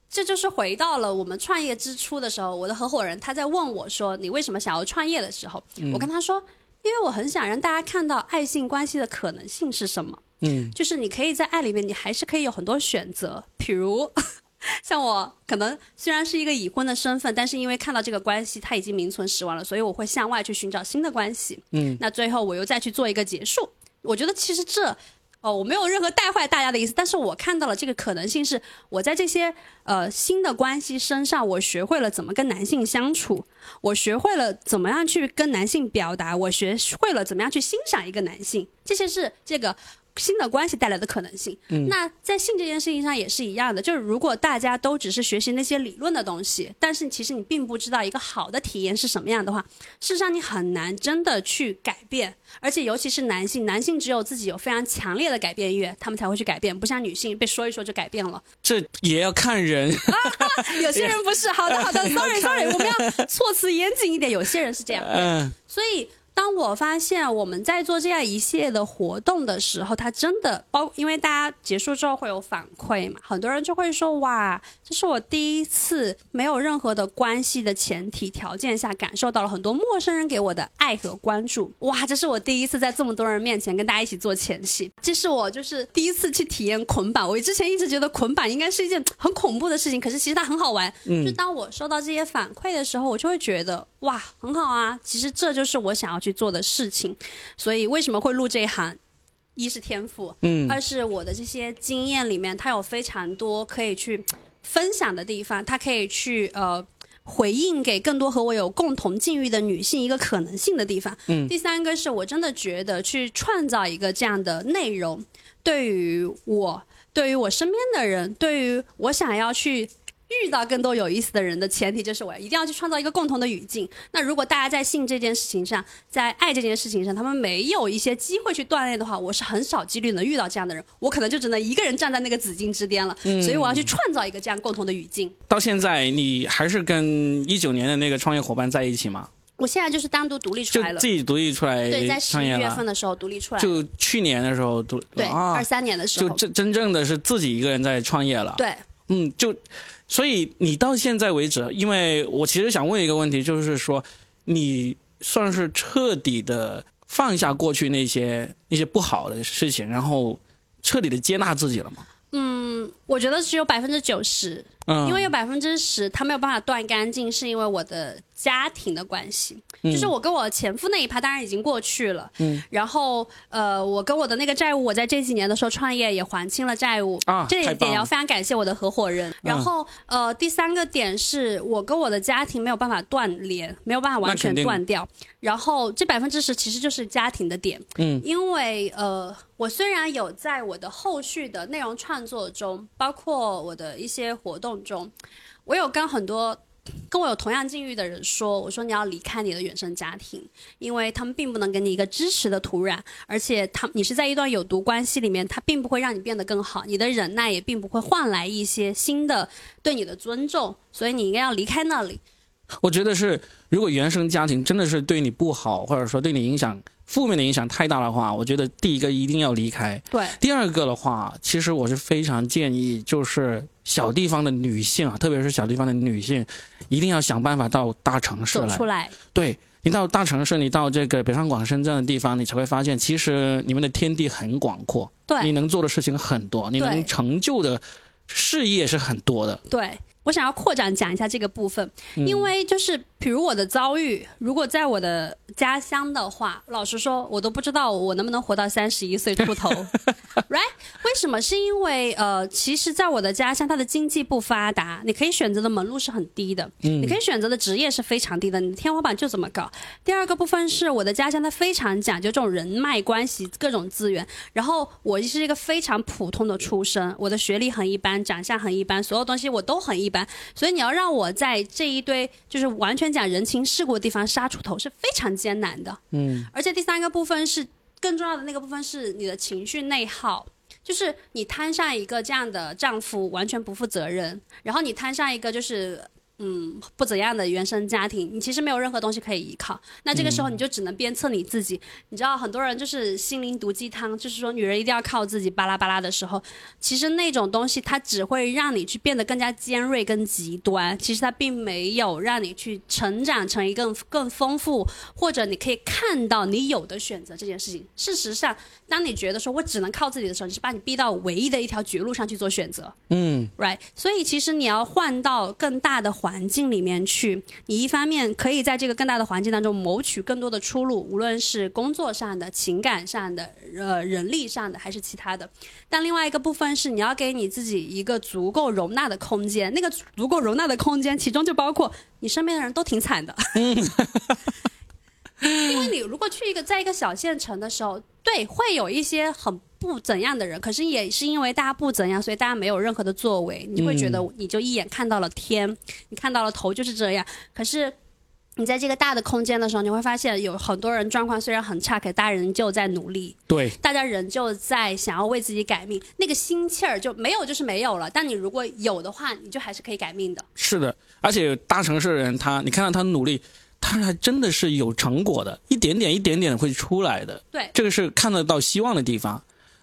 这就是回到了我们创业之初的时候。我的合伙人他在问我说：“你为什么想要创业？”的时候，我跟他说：“因为我很想让大家看到爱性关系的可能性是什么。嗯，就是你可以在爱里面，你还是可以有很多选择。比如 (laughs) 像我，可能虽然是一个已婚的身份，但是因为看到这个关系它已经名存实亡了，所以我会向外去寻找新的关系。嗯，那最后我又再去做一个结束。”我觉得其实这，哦，我没有任何带坏大家的意思，但是我看到了这个可能性是，我在这些呃新的关系身上，我学会了怎么跟男性相处，我学会了怎么样去跟男性表达，我学会了怎么样去欣赏一个男性，这些是这个。新的关系带来的可能性，那在性这件事情上也是一样的。就是如果大家都只是学习那些理论的东西，但是其实你并不知道一个好的体验是什么样的话，事实上你很难真的去改变。而且尤其是男性，男性只有自己有非常强烈的改变意愿，他们才会去改变，不像女性被说一说就改变了。这也要看人，啊有些人不是。好的，好的，(laughs) sorry sorry，我们要措辞严谨一点。有些人是这样，嗯，所以。当我发现我们在做这样一系列的活动的时候，它真的包，因为大家结束之后会有反馈嘛，很多人就会说：“哇，这是我第一次没有任何的关系的前提条件下，感受到了很多陌生人给我的爱和关注。哇，这是我第一次在这么多人面前跟大家一起做前戏，这是我就是第一次去体验捆绑。我之前一直觉得捆绑应该是一件很恐怖的事情，可是其实它很好玩。嗯就当我收到这些反馈的时候，我就会觉得哇，很好啊。其实这就是我想要去。做的事情，所以为什么会入这一行？一是天赋，嗯，二是我的这些经验里面，它有非常多可以去分享的地方，它可以去呃回应给更多和我有共同境遇的女性一个可能性的地方。嗯，第三个是我真的觉得去创造一个这样的内容，对于我，对于我身边的人，对于我想要去。遇到更多有意思的人的前提就是我一定要去创造一个共同的语境。那如果大家在性这件事情上，在爱这件事情上，他们没有一些机会去锻炼的话，我是很少几率能遇到这样的人。我可能就只能一个人站在那个紫禁之巅了。嗯，所以我要去创造一个这样共同的语境。到现在，你还是跟一九年的那个创业伙伴在一起吗？我现在就是单独独立出来了，自己独立出来。对，在十一月份的时候独立出来。就去年的时候独对，二三年的时候就真真正的是自己一个人在创业了。对，嗯，就。所以你到现在为止，因为我其实想问一个问题，就是说，你算是彻底的放下过去那些那些不好的事情，然后彻底的接纳自己了吗？嗯，我觉得只有百分之九十。嗯因为有百分之十他没有办法断干净，是因为我的家庭的关系。嗯。就是我跟我前夫那一趴当然已经过去了，嗯，然后呃，我跟我的那个债务，我在这几年的时候创业也还清了债务啊这一点要非常感谢我的合伙人。然后呃，第三个点是我跟我的家庭没有办法断联，没有办法完全断掉。然后这百分之十其实就是家庭的点，嗯，因为呃，我虽然有在我的后续的内容创作中，包括我的一些活动中，我有跟很多跟我有同样境遇的人说，我说你要离开你的原生家庭，因为他们并不能给你一个支持的土壤，而且他你是在一段有毒关系里面，他并不会让你变得更好，你的忍耐也并不会换来一些新的对你的尊重，所以你应该要离开那里。我觉得是，如果原生家庭真的是对你不好，或者说对你影响负面的影响太大的话，我觉得第一个一定要离开。对，第二个的话，其实我是非常建议，就是小地方的女性啊，特别是小地方的女性，一定要想办法到大城市来走出。来，对你到大城市，你到这个北上广深这样的地方，你才会发现，其实你们的天地很广阔，你能做的事情很多，你能成就的事业是很多的。对。我想要扩展讲一下这个部分，嗯因为就是比如我的遭遇，如果在我的家乡的话，老实说，我都不知道我能不能活到三十一岁出头，(laughs) right？为什么？是因为呃，其实，在我的家乡，它的经济不发达，你可以选择的门路是很低的，嗯你可以选择的职业是非常低的，你的天花板就这么高。第二个部分是我的家乡，它非常讲究这种人脉关系、各种资源。然后我是一个非常普通的出身，我的学历很一般，长相很一般，所有东西我都很一般。所以你要让我在这一堆就是完全讲人情世故的地方杀出头是非常艰难的。嗯，而且第三个部分是更重要的那个部分是你的情绪内耗。就是你摊上一个这样的丈夫，完全不负责任，然后你摊上一个就是嗯不怎样的原生家庭，你其实没有任何东西可以依靠。那这个时候你就只能鞭策你自己。你知道很多人就是心灵毒鸡汤，就是说女人一定要靠自己，巴拉巴拉的时候，其实那种东西它只会让你去变得更加尖锐跟极端，其实它并没有让你去成长成一个更更丰富，或者你可以看到你有的选择这件事情。事实上，当你觉得说我只能靠自己的时候，你是把你逼到唯一的一条绝路上去做选择。嗯，right？所以其实你要换到更大的环环境里面去，你一方面可以在这个更大的环境当中谋取更多的出路，无论是工作上的、情感上的、呃人力上的，还是其他的。但另外一个部分是你要给你自己一个足够容纳的空间，那个足够容纳的空间，其中就包括你身边的人都挺惨的。(laughs) 因为你如果去一个在一个小县城的时候，对，会有一些很不怎样的人，可是也是因为大家不怎样，所以大家没有任何的作为，你会觉得你就一眼看到了天，你看到了头就是这样。可是你在这个大的空间的时候，你会发现有很多人状况虽然很差，可大家仍旧在努力，对，大家仍旧在想要为自己改命，那个心气儿就没有就是没有了。但你如果有的话，你就还是可以改命的。是的，而且大城市的人他，你看到他努力，他还真的是有成果的，一点点一点点会出来的。对，这个是看得到希望的地方。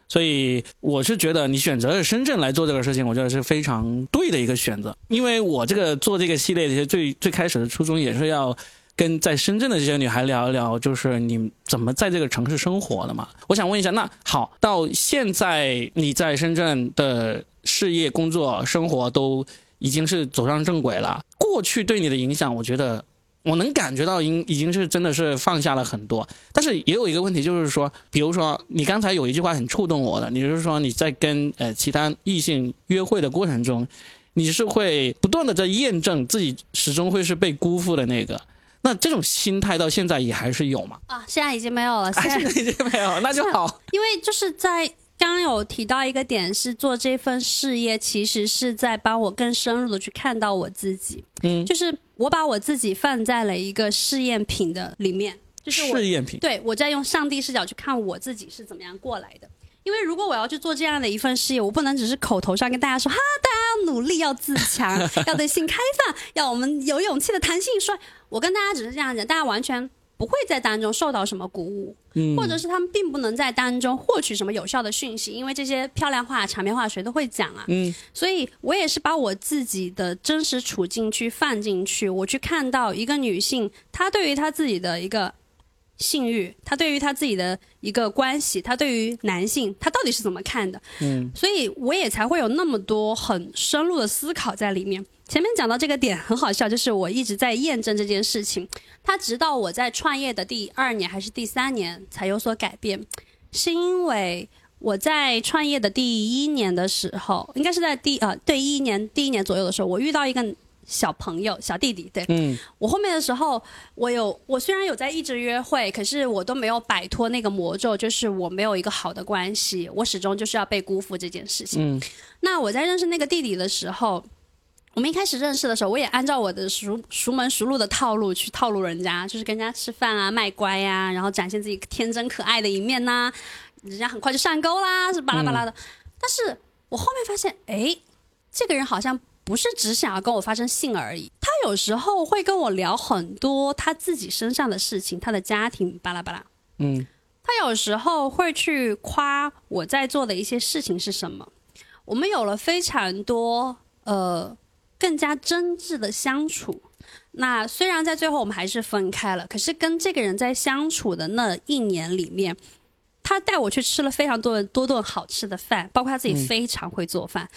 所以我是觉得你选择了深圳来做这个事情，我觉得是非常对的一个选择。因为我这个做这个系列的最最开始的初衷也是要跟在深圳的这些女孩聊一聊，就是你怎么在这个城市生活的嘛。我想问一下，那好，到现在你在深圳的事业、工作、生活都已经是走上正轨了，过去对你的影响，我觉得我能感觉到已已经是真的是放下了很多，但是也有一个问题，就是说，比如说你刚才有一句话很触动我的，你就是说你在跟呃其他异性约会的过程中，你是会不断的在验证自己始终会是被辜负的那个，那这种心态到现在也还是有吗？啊，现在已经没有了，现在已经没有，那就好。因为就是在刚刚有提到一个点，是做这份事业，其实是在帮我更深入的去看到我自己。嗯，就是我把我自己放在了一个试验品的里面，就是我试验品，对我在用上帝视角去看我自己是怎么样过来的。因为如果我要去做这样的一份事业，我不能只是口头上跟大家说哈，大家要努力，要自强，(laughs) 要对性开放，要我们有勇气的谈性说，我跟大家只是这样讲，大家完全不会在当中受到什么鼓舞，嗯，或者是他们并不能在当中获取什么有效的讯息，因为这些漂亮话、场面话谁都会讲啊。嗯，所以我也是把我自己的真实处境去放进去，我去看到一个女性，她对于她自己的一个性欲，她对于她自己的一个关系，她对于男性，她到底是怎么看的？嗯，所以我也才会有那么多很深入的思考在里面。前面讲到这个点很好笑，就是我一直在验证这件事情，他直到我在创业的第二年还是第三年才有所改变，是因为我在创业的第一年的时候，应该是在第呃对一年第一年左右的时候，我遇到一个小朋友小弟弟，对，嗯。我后面的时候，我有我虽然有在一直约会，可是我都没有摆脱那个魔咒，就是我没有一个好的关系，我始终就是要被辜负这件事情。嗯。那我在认识那个弟弟的时候，我们一开始认识的时候，我也按照我的熟熟门熟路的套路去套路人家，就是跟人家吃饭啊、卖乖呀、然后展现自己天真可爱的一面呐、人家很快就上钩啦，是巴拉巴拉的。但是我后面发现，哎，这个人好像不是只想要跟我发生性而已，他有时候会跟我聊很多他自己身上的事情，他的家庭巴拉巴拉。嗯他有时候会去夸我在做的一些事情是什么。我们有了非常多呃更加真挚的相处。那虽然在最后我们还是分开了，可是跟这个人在相处的那一年里面，他带我去吃了非常多的多顿好吃的饭，包括他自己非常会做饭。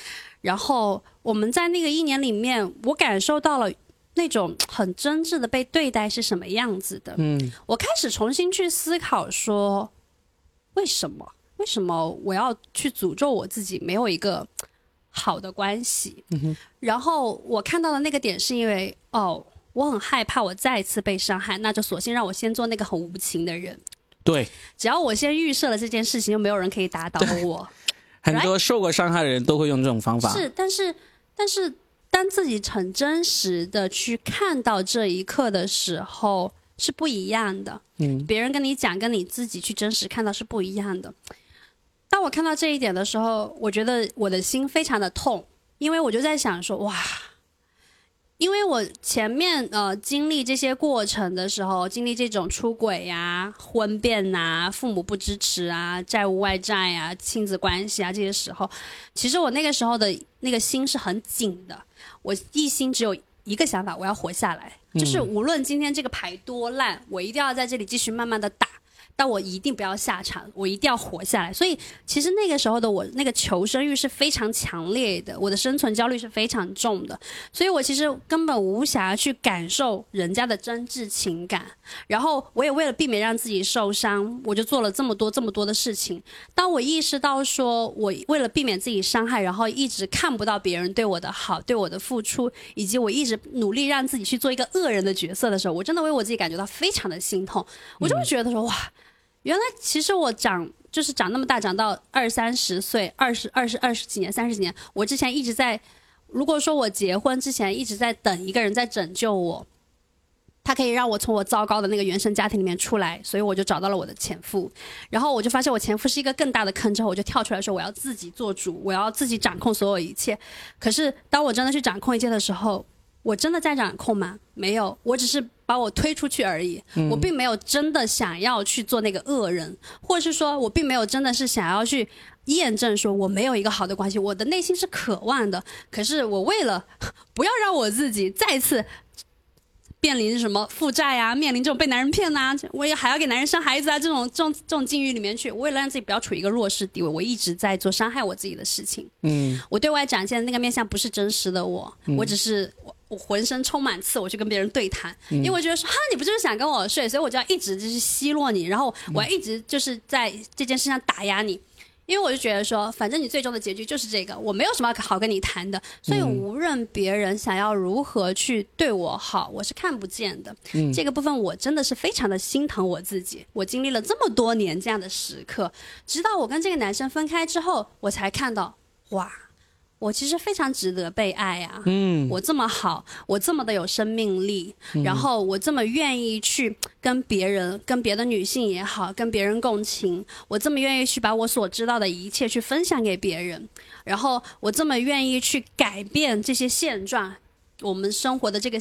然后我们在那个一年里面，我感受到了那种很真挚的被对待是什么样子的。嗯我开始重新去思考说，为什么？为什么我要去诅咒我自己没有一个好的关系？然后我看到的那个点是因为，哦，我很害怕我再一次被伤害，那就索性让我先做那个很无情的人。对，只要我先预设了这件事情，就没有人可以打倒我。(laughs) 很多受过伤害的人都会用这种方法。是，但是但是当自己很真实的去看到这一刻的时候，是不一样的。嗯，别人跟你讲，跟你自己去真实看到是不一样的。当我看到这一点的时候，我觉得我的心非常的痛，因为我就在想说，哇，因为我前面呃经历这些过程的时候，经历这种出轨呀、婚变呐、父母不支持啊、债务外债啊、亲子关系啊这些时候，其实我那个时候的那个心是很紧的，我一心只有一个想法，我要活下来，就是无论今天这个牌多烂，我一定要在这里继续慢慢的打。但我一定不要下场，我一定要活下来。所以，其实那个时候的我，那个求生欲是非常强烈的，我的生存焦虑是非常重的。所以我其实根本无暇去感受人家的真挚情感。然后，我也为了避免让自己受伤，我就做了这么多这么多的事情。当我意识到说，我为了避免自己伤害，然后一直看不到别人对我的好、对我的付出，以及我一直努力让自己去做一个恶人的角色的时候，我真的为我自己感觉到非常的心痛。我就会觉得说，哇，原来其实我长就是长那么大，长到二三十岁，二十二十二十几年、三十几年，我之前一直在，如果说我结婚之前一直在等一个人在拯救我。他可以让我从我糟糕的那个原生家庭里面出来，所以我就找到了我的前夫，然后我就发现我前夫是一个更大的坑，之后我就跳出来说我要自己做主，我要自己掌控所有一切。可是当我真的去掌控一切的时候，我真的在掌控吗？没有，我只是把我推出去而已。我并没有真的想要去做那个恶人，或者是说我并没有真的是想要去验证说我没有一个好的关系。我的内心是渴望的，可是我为了不要让我自己再次。面临什么负债啊，面临这种被男人骗呐、我也还要给男人生孩子啊，这种这种这种境遇里面去，为了让自己不要处于一个弱势地位，我一直在做伤害我自己的事情。嗯我对外展现的那个面相不是真实的我，我只是我我浑身充满刺，我去跟别人对谈，因为我觉得说哈，你不就是想跟我睡，所以我就要一直就是奚落你，然后我要一直就是在这件事上打压你。因为我就觉得说，反正你最终的结局就是这个，我没有什么好跟你谈的，所以无论别人想要如何去对我好，我是看不见的。这个部分我真的是非常的心疼我自己。我经历了这么多年这样的时刻，直到我跟这个男生分开之后，我才看到，哇，我其实非常值得被爱啊！嗯我这么好，我这么的有生命力，然后我这么愿意去跟别人、跟别的女性也好，跟别人共情，我这么愿意去把我所知道的一切去分享给别人，然后我这么愿意去改变这些现状，我们生活的这个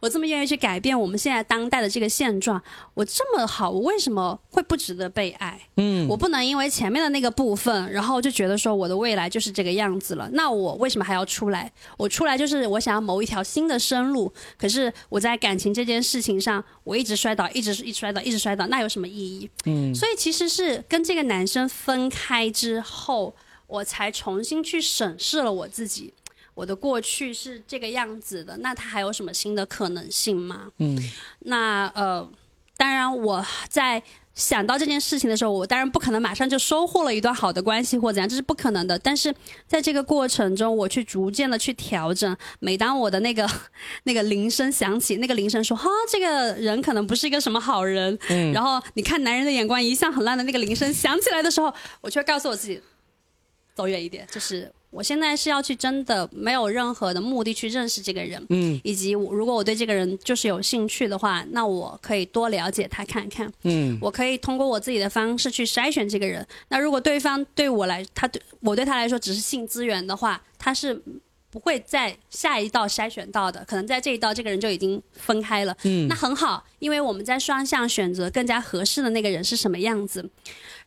我这么愿意去改变我们现在当代的这个现状，我这么好，我为什么会不值得被爱？嗯，我不能因为前面的那个部分，然后就觉得说我的未来就是这个样子了。那我为什么还要出来？我出来就是我想要谋一条新的生路。可是我在感情这件事情上，我一直摔倒，一直一直摔倒，一直摔倒，那有什么意义？嗯，所以其实是跟这个男生分开之后，我才重新去审视了我自己。我的过去是这个样子的，那他还有什么新的可能性吗？嗯，那呃，当然我在想到这件事情的时候，我当然不可能马上就收获了一段好的关系或怎样，这是不可能的。但是在这个过程中，我去逐渐的去调整。每当我的那个 (laughs) 那个铃声响起，那个铃声说：“哈，这个人可能不是一个什么好人。”嗯，然后你看男人的眼光一向很烂的那个铃声响起来的时候，我却告诉我自己，走远一点，就是。我现在是要去真的没有任何的目的去认识这个人，嗯，以及我如果我对这个人就是有兴趣的话，那我可以多了解他看看，嗯，我可以通过我自己的方式去筛选这个人。那如果对方对我来，他对我对他来说只是性资源的话，他是不会在下一道筛选到的，可能在这一道这个人就已经分开了，嗯，那很好，因为我们在双向选择更加合适的那个人是什么样子。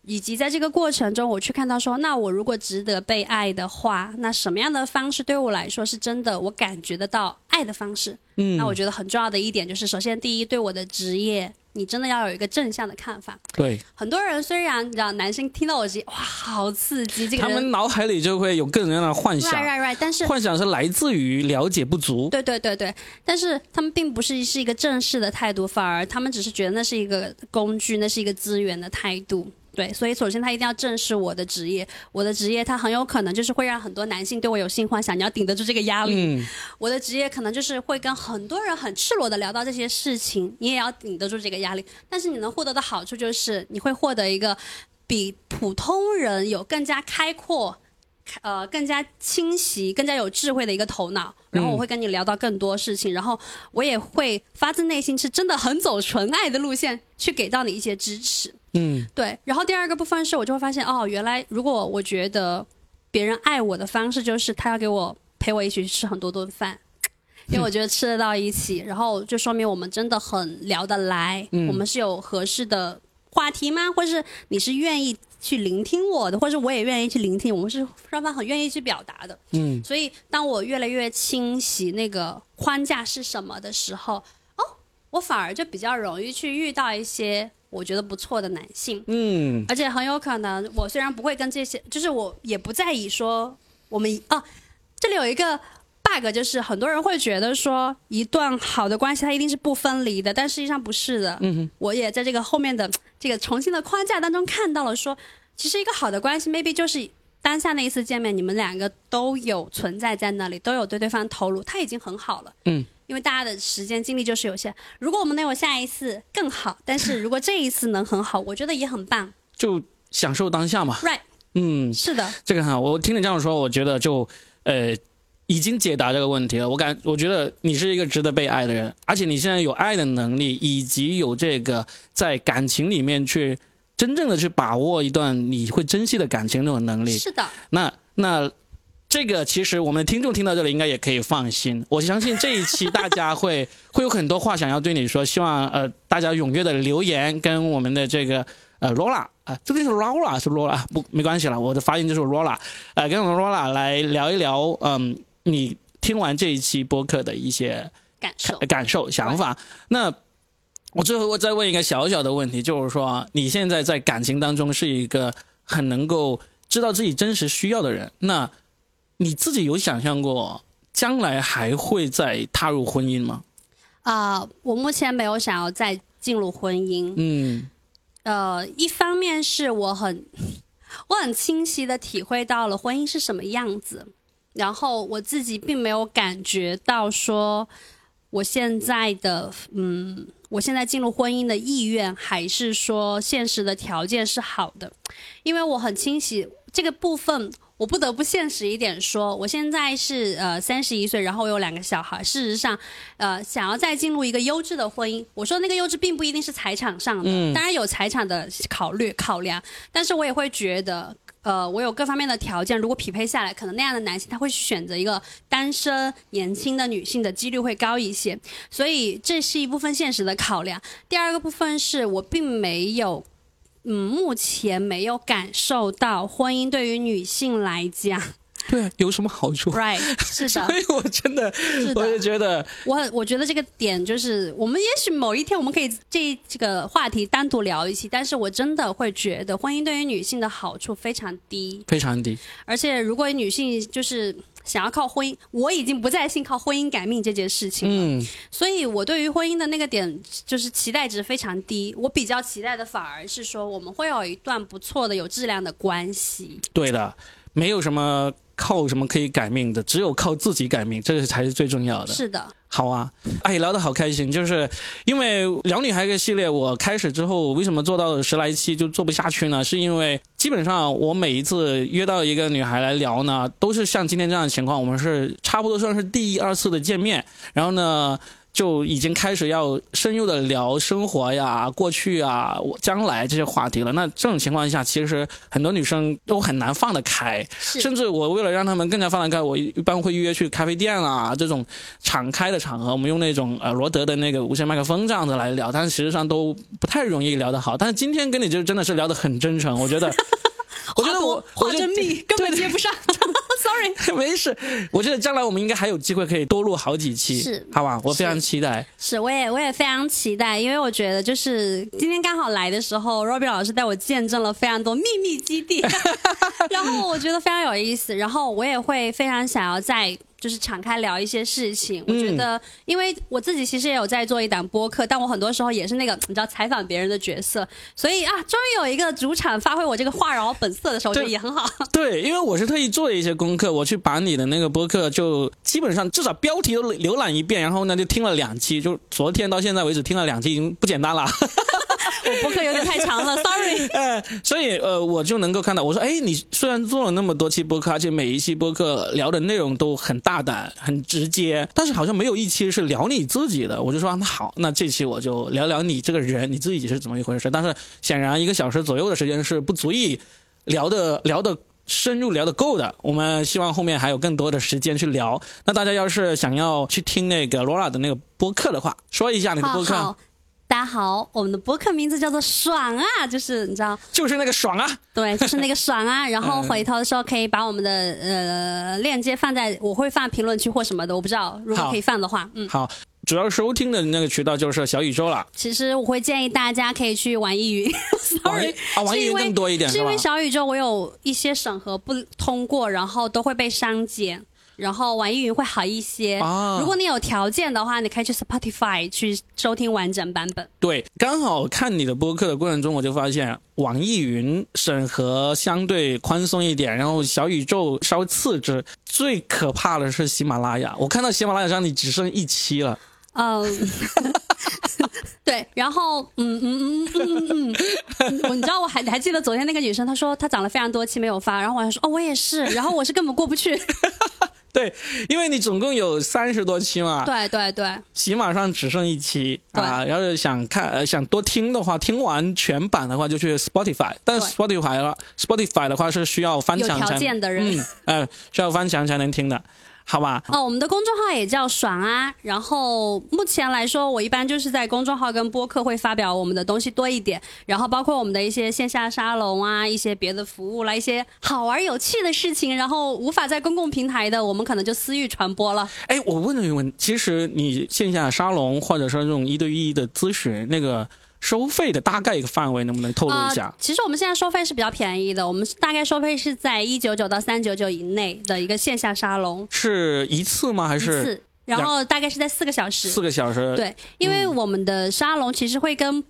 以及在这个过程中，我去看到说，那我如果值得被爱的话，那什么样的方式对我来说是真的，我感觉得到爱的方式？嗯，那我觉得很重要的一点就是，首先第一，对我的职业，你真的要有一个正向的看法。对，很多人虽然你知道，男生听到我这，哇，好刺激，这个他们脑海里就会有各种各样的幻想，right right right，但是幻想是来自于了解不足。对对对对，但是他们并不是是一个正式的态度，反而他们只是觉得那是一个工具，那是一个资源的态度。对，所以首先他一定要正视我的职业，我的职业他很有可能就是会让很多男性对我有性幻想，你要顶得住这个压力。嗯，我的职业可能就是会跟很多人很赤裸的聊到这些事情，你也要顶得住这个压力。但是你能获得的好处就是你会获得一个比普通人有更加开阔。呃，更加清晰、更加有智慧的一个头脑，然后我会跟你聊到更多事情，然后我也会发自内心是真的很走纯爱的路线去给到你一些支持。嗯，对。然后第二个部分是我就会发现，哦，原来如果我觉得别人爱我的方式就是他要给我陪我一起去吃很多顿饭，因为我觉得吃得到一起，然后就说明我们真的很聊得来，我们是有合适的话题吗？或者是你是愿意？去聆听我的，或者我也愿意去聆听，我们是双方很愿意去表达的。嗯，所以当我越来越清晰那个框架是什么的时候，哦，我反而就比较容易去遇到一些我觉得不错的男性。嗯，而且很有可能，我虽然不会跟这些，就是我也不在意说我们哦，这里有一个。bug 就是很多人会觉得说一段好的关系它一定是不分离的，但实际上不是的。嗯哼，我也在这个后面的这个重新的框架当中看到了说，其实一个好的关系 maybe 就是当下那一次见面，你们两个都有存在在那里，都有对对方投入，他已经很好了。嗯，因为大家的时间精力就是有限，如果我们能有下一次更好，但是如果这一次能很好，我觉得也很棒。就享受当下嘛。Right。嗯，是的。这个哈，我听你这样说，我觉得就呃。已经解答这个问题了。我感，我觉得你是一个值得被爱的人，而且你现在有爱的能力，以及有这个在感情里面去真正的去把握一段你会珍惜的感情那种能力。是的。那那这个其实我们的听众听到这里应该也可以放心。我相信这一期大家会 (laughs) 会有很多话想要对你说，希望呃大家踊跃的留言跟我们的这个呃罗拉啊，这个是 Rola 是 Rola 不没关系了，我的发音就是 Rola，呃跟我们 Rola 来聊一聊嗯。你听完这一期播客的一些感受、感受、想法，那我最后我再问一个小小的问题，就是说，你现在在感情当中是一个很能够知道自己真实需要的人，那你自己有想象过将来还会再踏入婚姻吗？啊，我目前没有想要再进入婚姻。嗯，呃，一方面是我很我很清晰的体会到了婚姻是什么样子。然后我自己并没有感觉到说，我现在的嗯，我现在进入婚姻的意愿，还是说现实的条件是好的，因为我很清晰这个部分，我不得不现实一点说，我现在是呃三十一岁，然后我有两个小孩，事实上，呃，想要再进入一个优质的婚姻，我说那个优质并不一定是财产上的，当然有财产的考虑考量，但是我也会觉得。呃，我有各方面的条件，如果匹配下来，可能那样的男性他会选择一个单身年轻的女性的几率会高一些，所以这是一部分现实的考量。第二个部分是我并没有，嗯，目前没有感受到婚姻对于女性来讲对啊，有什么好处？，right，是的 (laughs) 所，以我真的，是我就。觉得，我我觉得这个点就是，我们也许某一天我们可以这这个话题单独聊一期，但是我真的会觉得婚姻对于女性的好处非常低，非常低。而且如果女性就是想要靠婚姻，我已经不再信靠婚姻改命这件事情了，嗯，所以我对于婚姻的那个点就是期待值非常低。我比较期待的反而是说，我们会有一段不错的、有质量的关系。对的，没有什么靠什么可以改命的，只有靠自己改命，这个才是最重要的。是的，好啊，哎，聊得好开心，就是因为聊女孩这个系列，我开始之后为什么做到十来期就做不下去呢？是因为基本上我每一次约到一个女孩来聊呢，都是像今天这样的情况，我们是差不多算是第一二次的见面，然后呢。就已经开始要深入的聊生活呀、过去啊、将来这些话题了。那这种情况下，其实很多女生都很难放得开。甚至我为了让他们更加放得开，我一般会预约去咖啡店啊这种敞开的场合，我们用那种呃罗德的那个无线麦克风这样子来聊，但是实际上都不太容易聊得好。但是今天跟你就真的是聊得很真诚，我觉得，我觉得我话我就真密，根本接不上。(laughs) Sorry，(laughs) 没事，我觉得将来我们应该还有机会可以多录好几期，是好吧？我非常期待。是，我也我也非常期待，因为我觉得就是今天刚好来的时候，Robbie 老师带我见证了非常多秘密基地，(laughs) 然后我觉得非常有意思，然后我也会非常想要在。就是敞开聊一些事情，我觉得，因为我自己其实也有在做一档播客，但我很多时候也是那个你知道采访别人的角色，所以啊，终于有一个主场发挥我这个话痨本色的时候，我觉得也很好。对，因为我是特意做了一些功课，我去把你的那个播客就基本上至少标题都浏览一遍，然后呢就听了两期，就昨天到现在为止听了两期，已经不简单了。(laughs) 我播客有点太长了，(laughs) sorry。呃，所以呃，我就能够看到，我说，哎，你虽然做了那么多期播客，而且每一期播客聊的内容都很大胆、很直接，但是好像没有一期是聊你自己的。我就说，那好，那这期我就聊聊你这个人，你自己是怎么一回事。但是显然一个小时左右的时间是不足以聊的聊的。深入聊得够的，我们希望后面还有更多的时间去聊。那大家要是想要去听那个 Laura 的那个播客的话，说一下你的播客，好，大家好，我们的博客名字叫做“爽啊”，就是你知道，就是那个爽啊，对，就是那个爽啊。(laughs) 然后回头的时候可以把我们的呃链接放在，我会放评论区或什么的，我不知道，如果可以放的话，嗯，好，主要收听的那个渠道就是小宇宙了。其实我会建议大家可以去网易云，sorry，啊，网易云更多一点吧是因为？小宇宙我有一些审核不通过，然后都会被删减。然后网易云会好一些。啊如果你有条件的话，你可以去 Spotify 去收听完整版本。对，刚好看你的播客的过程中，我就发现网易云审核相对宽松一点，然后小宇宙稍微次之。最可怕的是喜马拉雅，我看到喜马拉雅上你只剩一期了。嗯，(laughs) 对，然后嗯嗯嗯嗯嗯你知道我还还记得昨天那个女生，她说她涨了非常多期没有发，然后我还说哦我也是，然后我是根本过不去。对，因为你总共有三十多期嘛，对对对，喜马上只剩一期啊。要是想看、呃、想多听的话，听完全版的话就去 Spotify，但 Spotify 啊，Spotify 的话是需要翻有条墙才件的人。嗯呃需要翻墙才能听的，好吧？哦，我们的公众号也叫爽啊。然后目前来说，我一般就是在公众号跟播客会发表我们的东西多一点，然后包括我们的一些线下沙龙啊，一些别的服务啦，一些好玩有趣的事情，然后无法在公共平台的，我们可能就私域传播了。哎，我问了一个问题，其实你线下沙龙或者说这种一对一的咨询，那个收费的大概一个范围，能不能透露一下？呃其实我们现在收费是比较便宜的，我们大概收费是在一九九到三九九以内的一个线下沙龙是一次吗？还一是次，然后大概是在四个小时。四个小时？，对，因为我们的沙龙其实会跟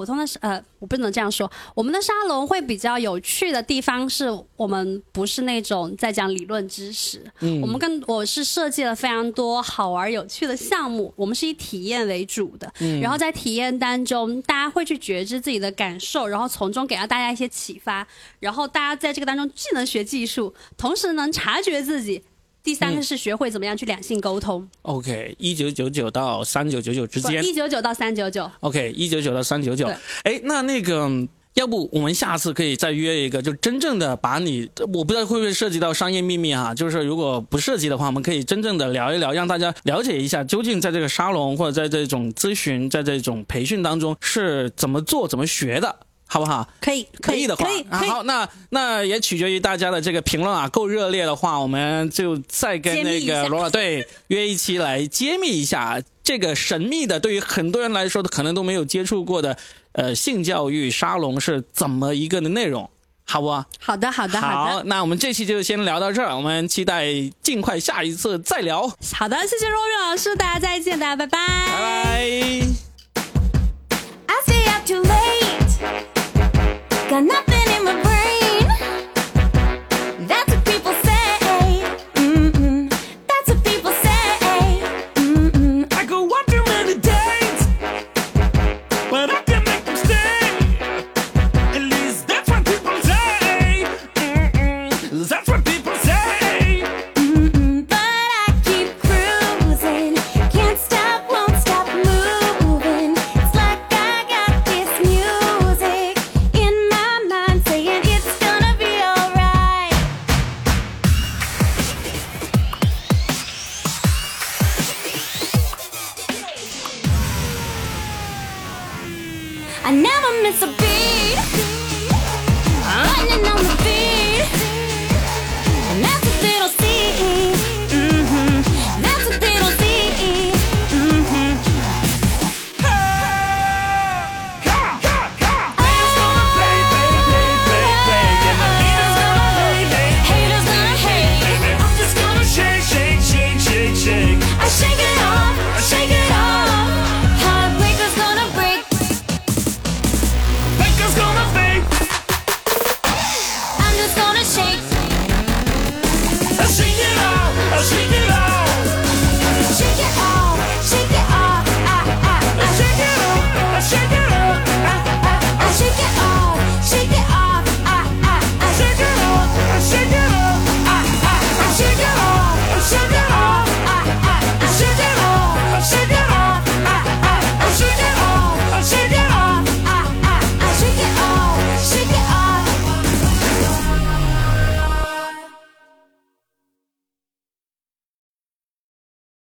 普通的呃，我不能这样说，我们的沙龙会比较有趣的地方是我们不是那种在讲理论知识，嗯我们跟我是设计了非常多好玩有趣的项目，我们是以体验为主的，嗯然后在体验当中，大家会去觉知自己的感受，然后从中给到大家一些启发，然后大家在这个当中既能学技术，同时能察觉自己。第三嗯个是学会怎么样去两性沟通，OK，一九九九到三九九九之间一九九到三九九。，OK，一九九到三九九对。哎，那那个要不我们下次可以再约一个，就真正的把你，我不知道会不会涉及到商业秘密啊？就是如果不涉及的话，我们可以真正的聊一聊，让大家了解一下，究竟在这个沙龙或者在这种咨询、在这种培训当中是怎么做、怎么学的。好不好？可以，可以的话，好，那那也取决于大家的这个评论啊，够热烈的话，我们就再跟那个罗老队约一期来揭秘一下这个神秘的，对于很多人来说的可能都没有接触过的，呃，性教育沙龙是怎么一个的内容，好不？好的，好的，好的。那我们这期就先聊到这儿，我们期待尽快下一次再聊。好的，谢谢若瑞老师，大家再见，大家拜拜，拜拜。